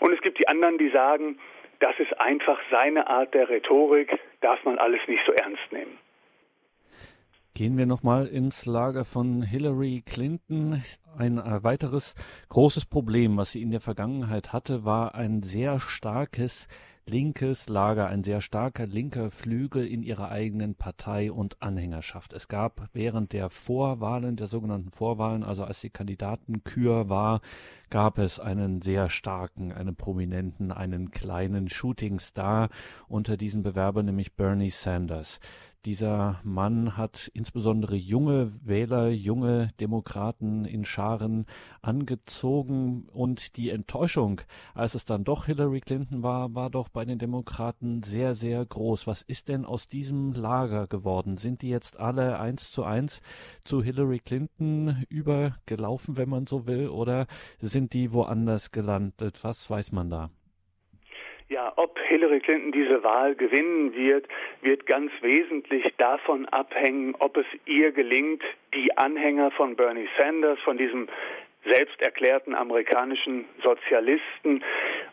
Und es gibt die anderen, die sagen, das ist einfach seine Art der Rhetorik, darf man alles nicht so ernst nehmen. Gehen wir nochmal ins Lager von Hillary Clinton. Ein weiteres großes Problem, was sie in der Vergangenheit hatte, war ein sehr starkes linkes Lager, ein sehr starker linker Flügel in ihrer eigenen Partei und Anhängerschaft. Es gab während der Vorwahlen, der sogenannten Vorwahlen, also als die Kandidatenkür war, gab es einen sehr starken, einen prominenten, einen kleinen Shootingstar unter diesen Bewerbern, nämlich Bernie Sanders. Dieser Mann hat insbesondere junge Wähler, junge Demokraten in Scharen angezogen und die Enttäuschung, als es dann doch Hillary Clinton war, war doch bei den Demokraten sehr, sehr groß. Was ist denn aus diesem Lager geworden? Sind die jetzt alle eins zu eins zu Hillary Clinton übergelaufen, wenn man so will, oder sind die woanders gelandet? Was weiß man da? Ja, ob Hillary Clinton diese Wahl gewinnen wird, wird ganz wesentlich davon abhängen, ob es ihr gelingt, die Anhänger von Bernie Sanders, von diesem selbst erklärten amerikanischen Sozialisten,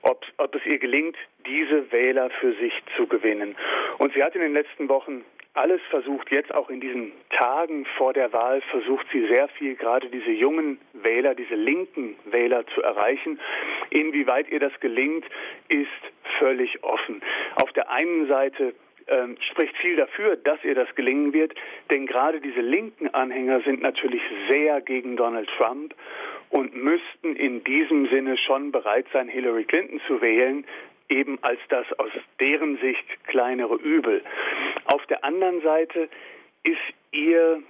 ob, ob es ihr gelingt, diese Wähler für sich zu gewinnen. Und sie hat in den letzten Wochen alles versucht, jetzt auch in diesen Tagen vor der Wahl, versucht sie sehr viel, gerade diese jungen Wähler, diese linken Wähler zu erreichen. Inwieweit ihr das gelingt, ist völlig offen. Auf der einen Seite ähm, spricht viel dafür, dass ihr das gelingen wird, denn gerade diese linken Anhänger sind natürlich sehr gegen Donald Trump und müssten in diesem Sinne schon bereit sein, Hillary Clinton zu wählen, eben als das aus deren Sicht kleinere Übel. Auf der anderen Seite ist ihr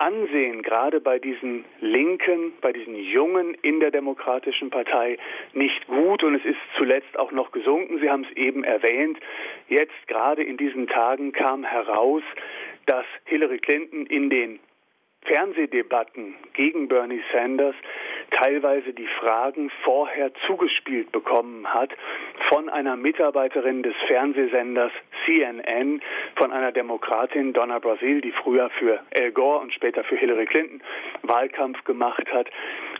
Ansehen, gerade bei diesen Linken, bei diesen Jungen in der Demokratischen Partei, nicht gut und es ist zuletzt auch noch gesunken. Sie haben es eben erwähnt. Jetzt gerade in diesen Tagen kam heraus, dass Hillary Clinton in den Fernsehdebatten gegen Bernie Sanders teilweise die Fragen vorher zugespielt bekommen hat von einer Mitarbeiterin des Fernsehsenders CNN, von einer Demokratin Donna Brasil, die früher für Al Gore und später für Hillary Clinton Wahlkampf gemacht hat.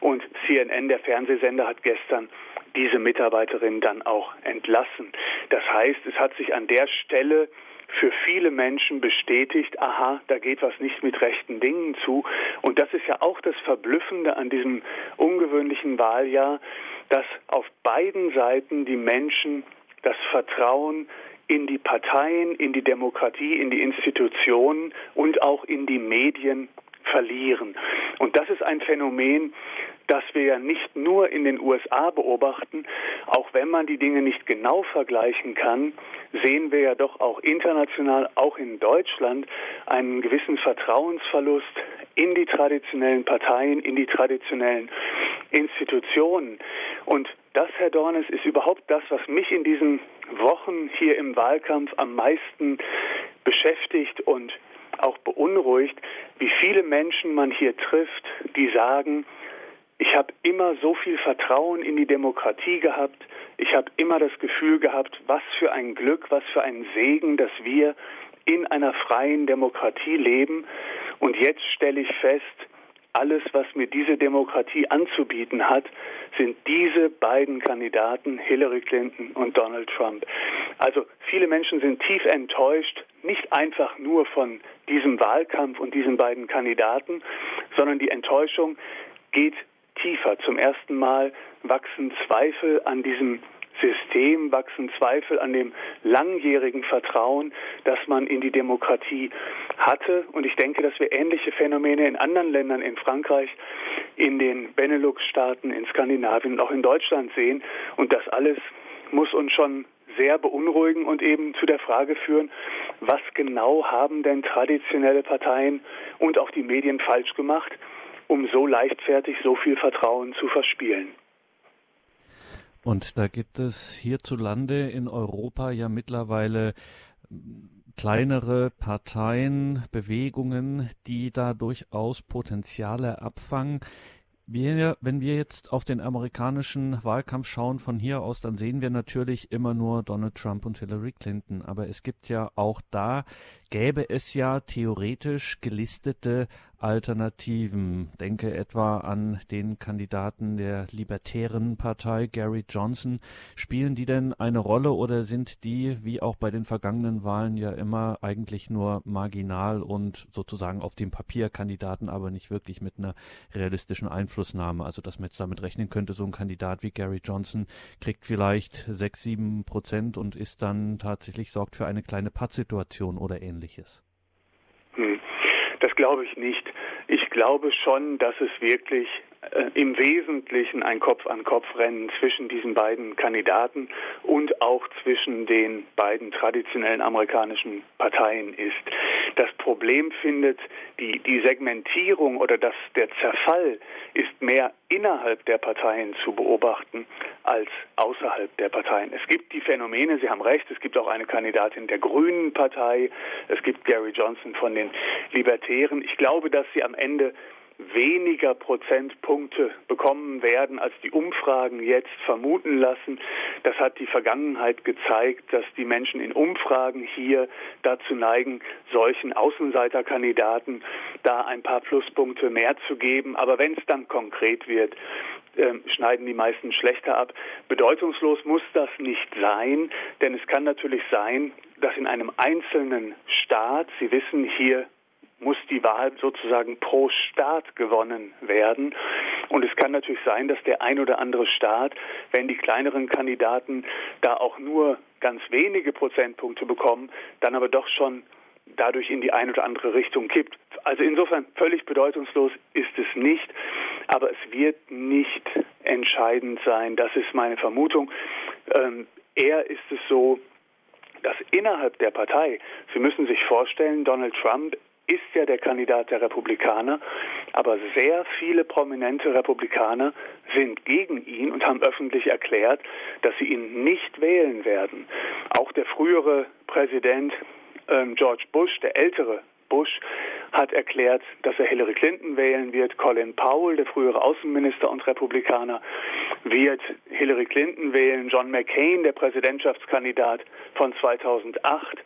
Und CNN, der Fernsehsender, hat gestern diese Mitarbeiterin dann auch entlassen. Das heißt, es hat sich an der Stelle für viele Menschen bestätigt, aha, da geht was nicht mit rechten Dingen zu. Und das ist ja auch das Verblüffende an diesem ungewöhnlichen Wahljahr, dass auf beiden Seiten die Menschen das Vertrauen in die Parteien, in die Demokratie, in die Institutionen und auch in die Medien verlieren. Und das ist ein Phänomen, das wir ja nicht nur in den USA beobachten, auch wenn man die Dinge nicht genau vergleichen kann, sehen wir ja doch auch international, auch in Deutschland, einen gewissen Vertrauensverlust in die traditionellen Parteien, in die traditionellen Institutionen. Und das, Herr Dornes, ist überhaupt das, was mich in diesen Wochen hier im Wahlkampf am meisten beschäftigt und auch beunruhigt, wie viele Menschen man hier trifft, die sagen, ich habe immer so viel Vertrauen in die Demokratie gehabt, ich habe immer das Gefühl gehabt, was für ein Glück, was für ein Segen, dass wir in einer freien Demokratie leben. Und jetzt stelle ich fest, alles, was mir diese Demokratie anzubieten hat, sind diese beiden Kandidaten, Hillary Clinton und Donald Trump. Also viele Menschen sind tief enttäuscht, nicht einfach nur von diesem Wahlkampf und diesen beiden Kandidaten, sondern die Enttäuschung geht tiefer. Zum ersten Mal wachsen Zweifel an diesem System, wachsen Zweifel an dem langjährigen Vertrauen, das man in die Demokratie hatte. Und ich denke, dass wir ähnliche Phänomene in anderen Ländern, in Frankreich, in den Benelux-Staaten, in Skandinavien und auch in Deutschland sehen. Und das alles muss uns schon sehr beunruhigen und eben zu der Frage führen, was genau haben denn traditionelle Parteien und auch die Medien falsch gemacht, um so leichtfertig so viel Vertrauen zu verspielen. Und da gibt es hierzulande in Europa ja mittlerweile kleinere Parteien, Bewegungen, die da durchaus Potenziale abfangen. Wir, wenn wir jetzt auf den amerikanischen Wahlkampf schauen von hier aus, dann sehen wir natürlich immer nur Donald Trump und Hillary Clinton. Aber es gibt ja auch da, gäbe es ja theoretisch gelistete Alternativen. Denke etwa an den Kandidaten der Libertären Partei, Gary Johnson. Spielen die denn eine Rolle oder sind die, wie auch bei den vergangenen Wahlen, ja immer eigentlich nur marginal und sozusagen auf dem Papier Kandidaten, aber nicht wirklich mit einer realistischen Einflussnahme? Also, dass man jetzt damit rechnen könnte, so ein Kandidat wie Gary Johnson kriegt vielleicht sechs, sieben Prozent und ist dann tatsächlich sorgt für eine kleine Pattsituation oder ähnliches. Das glaube ich nicht. Ich glaube schon, dass es wirklich im Wesentlichen ein Kopf-an-Kopf-Rennen zwischen diesen beiden Kandidaten und auch zwischen den beiden traditionellen amerikanischen Parteien ist. Das Problem findet die, die Segmentierung oder das, der Zerfall ist mehr innerhalb der Parteien zu beobachten als außerhalb der Parteien. Es gibt die Phänomene, Sie haben recht, es gibt auch eine Kandidatin der Grünen Partei, es gibt Gary Johnson von den Libertären. Ich glaube, dass sie am Ende weniger Prozentpunkte bekommen werden, als die Umfragen jetzt vermuten lassen. Das hat die Vergangenheit gezeigt, dass die Menschen in Umfragen hier dazu neigen, solchen Außenseiterkandidaten da ein paar Pluspunkte mehr zu geben. Aber wenn es dann konkret wird, ähm, schneiden die meisten schlechter ab. Bedeutungslos muss das nicht sein, denn es kann natürlich sein, dass in einem einzelnen Staat, Sie wissen, hier muss die Wahl sozusagen pro Staat gewonnen werden. Und es kann natürlich sein, dass der ein oder andere Staat, wenn die kleineren Kandidaten da auch nur ganz wenige Prozentpunkte bekommen, dann aber doch schon dadurch in die eine oder andere Richtung kippt. Also insofern völlig bedeutungslos ist es nicht, aber es wird nicht entscheidend sein. Das ist meine Vermutung. Ähm, eher ist es so, dass innerhalb der Partei, Sie müssen sich vorstellen, Donald Trump ist ja der Kandidat der Republikaner, aber sehr viele prominente Republikaner sind gegen ihn und haben öffentlich erklärt, dass sie ihn nicht wählen werden. Auch der frühere Präsident ähm, George Bush, der ältere Bush, hat erklärt, dass er Hillary Clinton wählen wird. Colin Powell, der frühere Außenminister und Republikaner, wird Hillary Clinton wählen. John McCain, der Präsidentschaftskandidat von 2008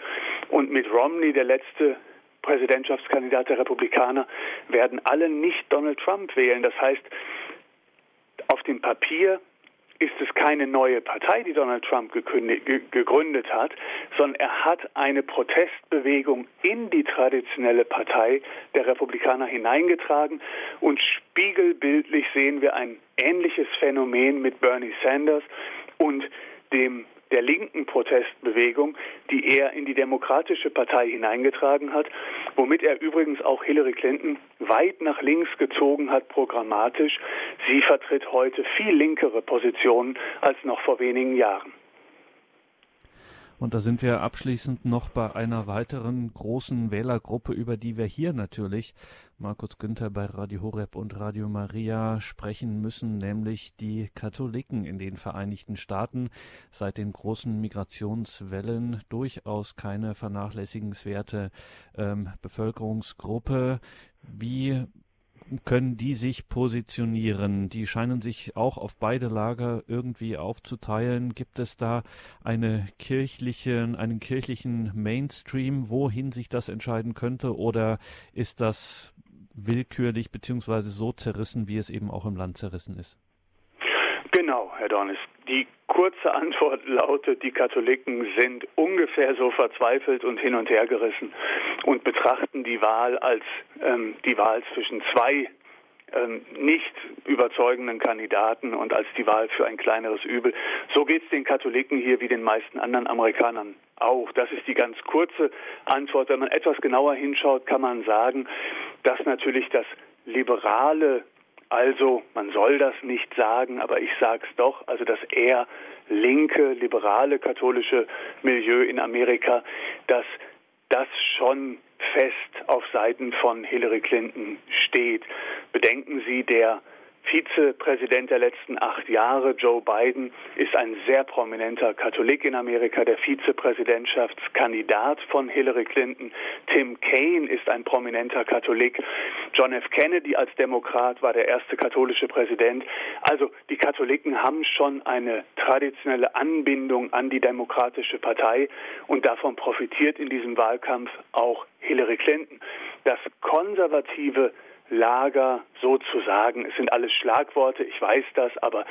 und Mitt Romney, der letzte Präsidentschaftskandidat der Republikaner, werden alle nicht Donald Trump wählen. Das heißt, auf dem Papier ist es keine neue Partei, die Donald Trump gegründet hat, sondern er hat eine Protestbewegung in die traditionelle Partei der Republikaner hineingetragen und spiegelbildlich sehen wir ein ähnliches Phänomen mit Bernie Sanders und dem der linken Protestbewegung, die er in die Demokratische Partei hineingetragen hat, womit er übrigens auch Hillary Clinton weit nach links gezogen hat programmatisch. Sie vertritt heute viel linkere Positionen als noch vor wenigen Jahren. Und da sind wir abschließend noch bei einer weiteren großen Wählergruppe, über die wir hier natürlich, Markus Günther bei Radio Horeb und Radio Maria, sprechen müssen, nämlich die Katholiken in den Vereinigten Staaten. Seit den großen Migrationswellen durchaus keine vernachlässigenswerte ähm, Bevölkerungsgruppe. Wie können die sich positionieren? Die scheinen sich auch auf beide Lager irgendwie aufzuteilen. Gibt es da eine kirchlichen, einen kirchlichen Mainstream, wohin sich das entscheiden könnte? Oder ist das willkürlich beziehungsweise so zerrissen, wie es eben auch im Land zerrissen ist? Genau, Herr Dornis. Die kurze Antwort lautet, die Katholiken sind ungefähr so verzweifelt und hin und her gerissen und betrachten die Wahl als ähm, die Wahl zwischen zwei ähm, nicht überzeugenden Kandidaten und als die Wahl für ein kleineres Übel. So geht es den Katholiken hier wie den meisten anderen Amerikanern auch. Das ist die ganz kurze Antwort. Wenn man etwas genauer hinschaut, kann man sagen, dass natürlich das liberale also, man soll das nicht sagen, aber ich sage es doch, also das eher linke, liberale katholische Milieu in Amerika, dass das schon fest auf Seiten von Hillary Clinton steht. Bedenken Sie, der Vizepräsident der letzten acht Jahre, Joe Biden, ist ein sehr prominenter Katholik in Amerika, der Vizepräsidentschaftskandidat von Hillary Clinton. Tim Kaine ist ein prominenter Katholik. John F. Kennedy als Demokrat war der erste katholische Präsident. Also die Katholiken haben schon eine traditionelle Anbindung an die Demokratische Partei und davon profitiert in diesem Wahlkampf auch Hillary Clinton. Das konservative Lager sozusagen. Es sind alles Schlagworte, ich weiß das, aber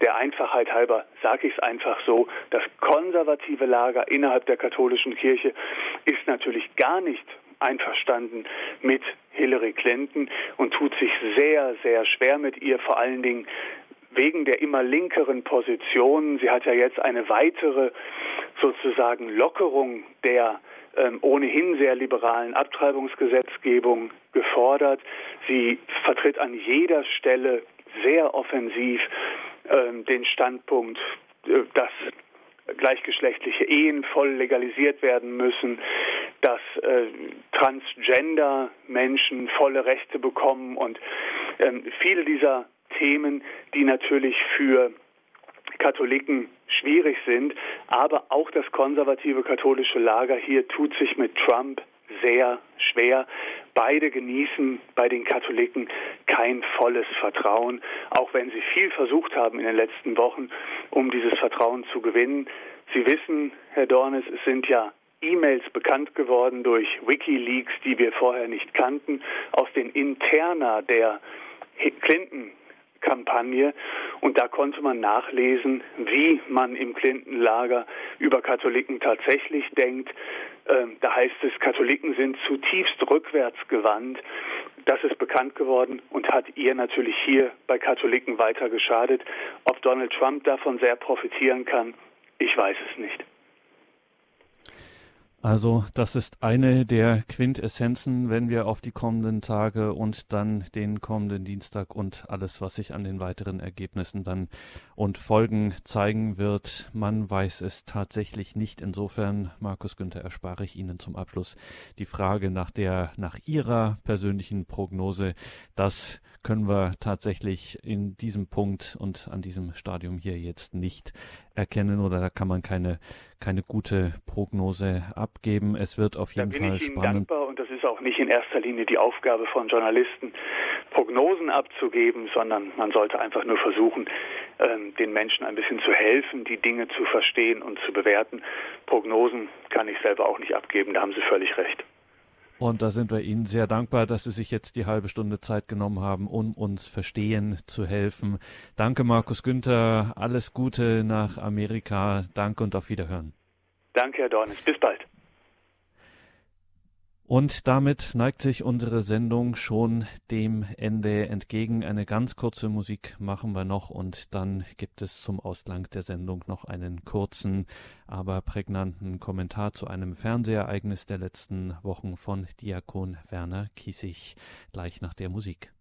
der Einfachheit halber sage ich es einfach so. Das konservative Lager innerhalb der katholischen Kirche ist natürlich gar nicht einverstanden mit Hillary Clinton und tut sich sehr, sehr schwer mit ihr, vor allen Dingen wegen der immer linkeren Positionen. Sie hat ja jetzt eine weitere sozusagen Lockerung der ohnehin sehr liberalen Abtreibungsgesetzgebung gefordert. Sie vertritt an jeder Stelle sehr offensiv ähm, den Standpunkt, äh, dass gleichgeschlechtliche Ehen voll legalisiert werden müssen, dass äh, Transgender Menschen volle Rechte bekommen und ähm, viele dieser Themen, die natürlich für Katholiken schwierig sind, aber auch das konservative katholische Lager hier tut sich mit Trump sehr schwer. Beide genießen bei den Katholiken kein volles Vertrauen, auch wenn sie viel versucht haben in den letzten Wochen, um dieses Vertrauen zu gewinnen. Sie wissen, Herr Dornes, es sind ja E-Mails bekannt geworden durch Wikileaks, die wir vorher nicht kannten, aus den Interna der Clinton Kampagne und da konnte man nachlesen, wie man im Clinton-Lager über Katholiken tatsächlich denkt. Ähm, da heißt es, Katholiken sind zutiefst rückwärtsgewandt. Das ist bekannt geworden und hat ihr natürlich hier bei Katholiken weiter geschadet. Ob Donald Trump davon sehr profitieren kann, ich weiß es nicht. Also das ist eine der Quintessenzen, wenn wir auf die kommenden Tage und dann den kommenden Dienstag und alles, was sich an den weiteren Ergebnissen dann und Folgen zeigen wird. Man weiß es tatsächlich nicht. Insofern, Markus Günther, erspare ich Ihnen zum Abschluss die Frage nach der, nach Ihrer persönlichen Prognose. Das können wir tatsächlich in diesem Punkt und an diesem Stadium hier jetzt nicht erkennen oder da kann man keine, keine gute Prognose abgeben. Es wird auf jeden da bin Fall ich Ihnen spannend. Dankbar und das ist auch nicht in erster Linie die Aufgabe von Journalisten, Prognosen abzugeben, sondern man sollte einfach nur versuchen, ähm, den Menschen ein bisschen zu helfen, die Dinge zu verstehen und zu bewerten. Prognosen kann ich selber auch nicht abgeben, da haben Sie völlig recht. Und da sind wir Ihnen sehr dankbar, dass Sie sich jetzt die halbe Stunde Zeit genommen haben, um uns verstehen zu helfen. Danke, Markus Günther. Alles Gute nach Amerika. Danke und auf Wiederhören. Danke, Herr Dornis. Bis bald. Und damit neigt sich unsere Sendung schon dem Ende entgegen. Eine ganz kurze Musik machen wir noch und dann gibt es zum Ausgang der Sendung noch einen kurzen, aber prägnanten Kommentar zu einem Fernsehereignis der letzten Wochen von Diakon Werner Kiesig gleich nach der Musik.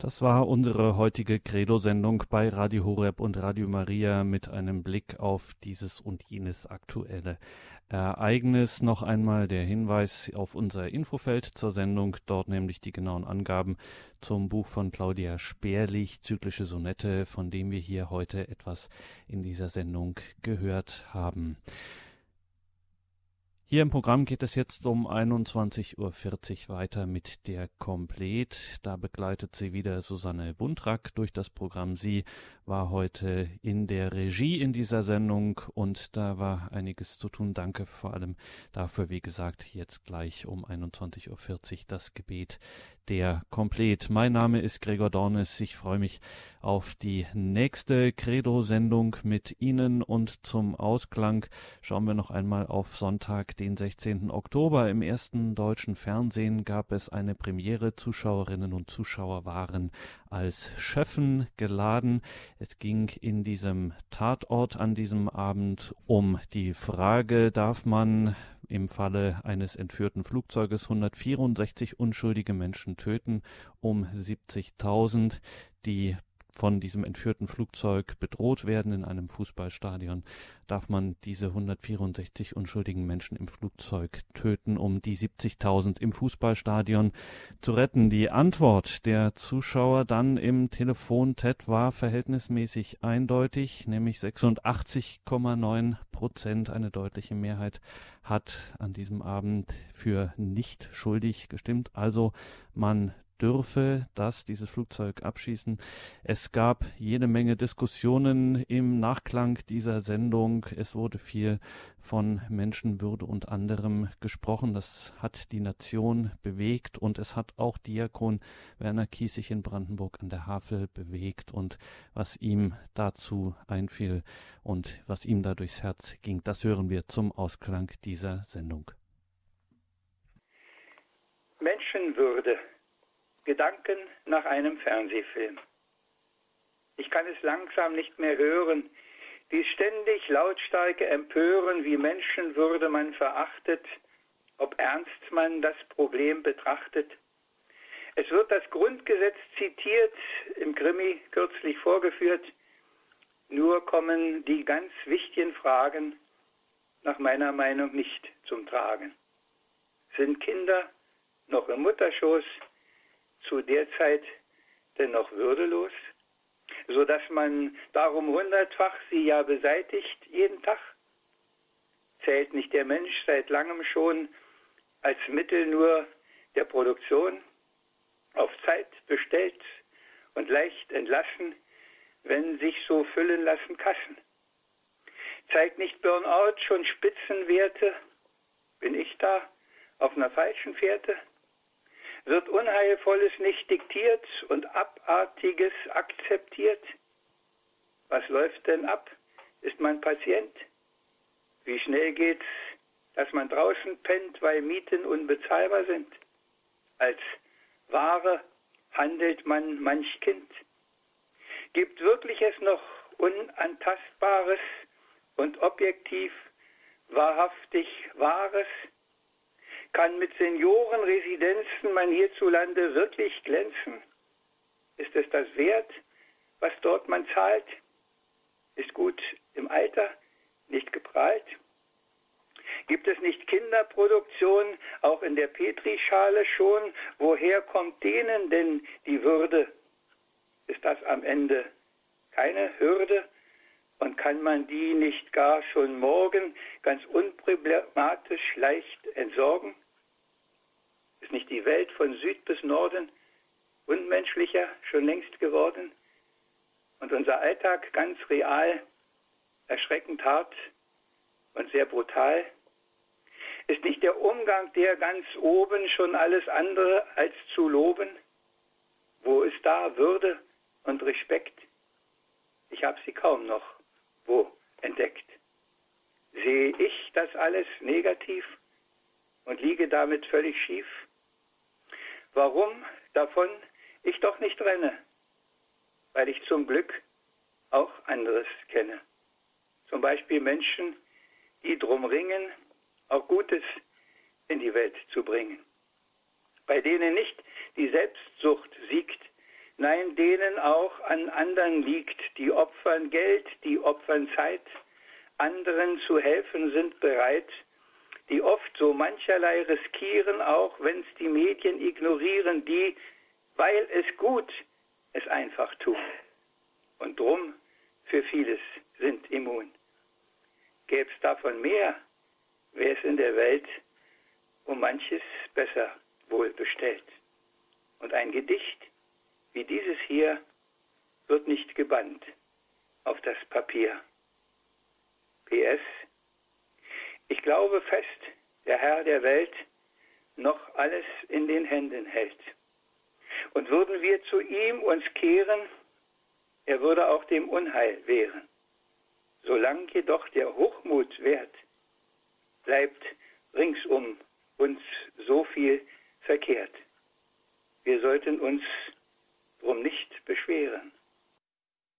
Das war unsere heutige Credo-Sendung bei Radio Horeb und Radio Maria mit einem Blick auf dieses und jenes aktuelle Ereignis. Noch einmal der Hinweis auf unser Infofeld zur Sendung, dort nämlich die genauen Angaben zum Buch von Claudia Sperlich, Zyklische Sonette, von dem wir hier heute etwas in dieser Sendung gehört haben. Hier im Programm geht es jetzt um 21.40 Uhr weiter mit der Komplet. Da begleitet sie wieder Susanne Buntrack durch das Programm. Sie war heute in der Regie in dieser Sendung und da war einiges zu tun. Danke vor allem dafür, wie gesagt, jetzt gleich um 21.40 Uhr das Gebet der Komplet. Mein Name ist Gregor Dornes. Ich freue mich auf die nächste Credo-Sendung mit Ihnen und zum Ausklang schauen wir noch einmal auf Sonntag, den 16. Oktober. Im ersten deutschen Fernsehen gab es eine Premiere. Zuschauerinnen und Zuschauer waren als Schöffen geladen. Es ging in diesem Tatort an diesem Abend um die Frage, darf man im Falle eines entführten Flugzeuges 164 unschuldige Menschen töten, um 70.000, die von diesem entführten Flugzeug bedroht werden in einem Fußballstadion, darf man diese 164 unschuldigen Menschen im Flugzeug töten, um die 70.000 im Fußballstadion zu retten. Die Antwort der Zuschauer dann im Telefon-TED war verhältnismäßig eindeutig, nämlich 86,9 Prozent, eine deutliche Mehrheit hat an diesem Abend für nicht schuldig gestimmt. Also man dürfe das, dieses Flugzeug abschießen. Es gab jede Menge Diskussionen im Nachklang dieser Sendung. Es wurde viel von Menschenwürde und anderem gesprochen. Das hat die Nation bewegt und es hat auch Diakon Werner Kiesig in Brandenburg an der Havel bewegt und was ihm dazu einfiel und was ihm da durchs Herz ging, das hören wir zum Ausklang dieser Sendung. Menschenwürde Gedanken nach einem Fernsehfilm. Ich kann es langsam nicht mehr hören, die ständig lautstarke Empören, wie Menschenwürde man verachtet, ob ernst man das Problem betrachtet. Es wird das Grundgesetz zitiert, im Krimi kürzlich vorgeführt, nur kommen die ganz wichtigen Fragen nach meiner Meinung nicht zum Tragen. Sind Kinder noch im Mutterschoß? Zu der Zeit dennoch würdelos, so dass man darum hundertfach sie ja beseitigt jeden Tag? Zählt nicht der Mensch seit langem schon als Mittel nur der Produktion, auf Zeit bestellt und leicht entlassen, wenn sich so füllen lassen Kassen? Zeigt nicht Burnout schon Spitzenwerte? Bin ich da auf einer falschen Fährte? Wird Unheilvolles nicht diktiert und Abartiges akzeptiert? Was läuft denn ab? Ist man Patient? Wie schnell geht's, dass man draußen pennt, weil Mieten unbezahlbar sind? Als Ware handelt man manch Kind. Gibt wirklich es noch Unantastbares und objektiv wahrhaftig Wahres? Kann mit Seniorenresidenzen man hierzulande wirklich glänzen? Ist es das wert, was dort man zahlt? Ist gut im Alter nicht geprahlt? Gibt es nicht Kinderproduktion, auch in der Petrischale schon? Woher kommt denen denn die Würde? Ist das am Ende keine Hürde? Und kann man die nicht gar schon morgen ganz unproblematisch leicht entsorgen? Ist nicht die Welt von Süd bis Norden unmenschlicher schon längst geworden? Und unser Alltag ganz real, erschreckend hart und sehr brutal? Ist nicht der Umgang der ganz oben schon alles andere als zu loben? Wo ist da Würde und Respekt? Ich habe sie kaum noch wo entdeckt. Sehe ich das alles negativ und liege damit völlig schief? Warum davon ich doch nicht renne? Weil ich zum Glück auch anderes kenne. Zum Beispiel Menschen, die drum ringen, auch Gutes in die Welt zu bringen. Bei denen nicht die Selbstsucht siegt, nein, denen auch an anderen liegt, die opfern Geld, die opfern Zeit, anderen zu helfen sind bereit, die oft so mancherlei riskieren, auch wenn es die Medien ignorieren, die, weil es gut, es einfach tun. Und drum für vieles sind immun. Gäbe es davon mehr, wäre es in der Welt um manches besser wohl bestellt. Und ein Gedicht wie dieses hier wird nicht gebannt auf das Papier. PS. Ich glaube fest, der Herr der Welt noch alles in den Händen hält. Und würden wir zu ihm uns kehren, er würde auch dem Unheil wehren. Solange jedoch der Hochmut währt, bleibt ringsum uns so viel verkehrt. Wir sollten uns drum nicht beschweren.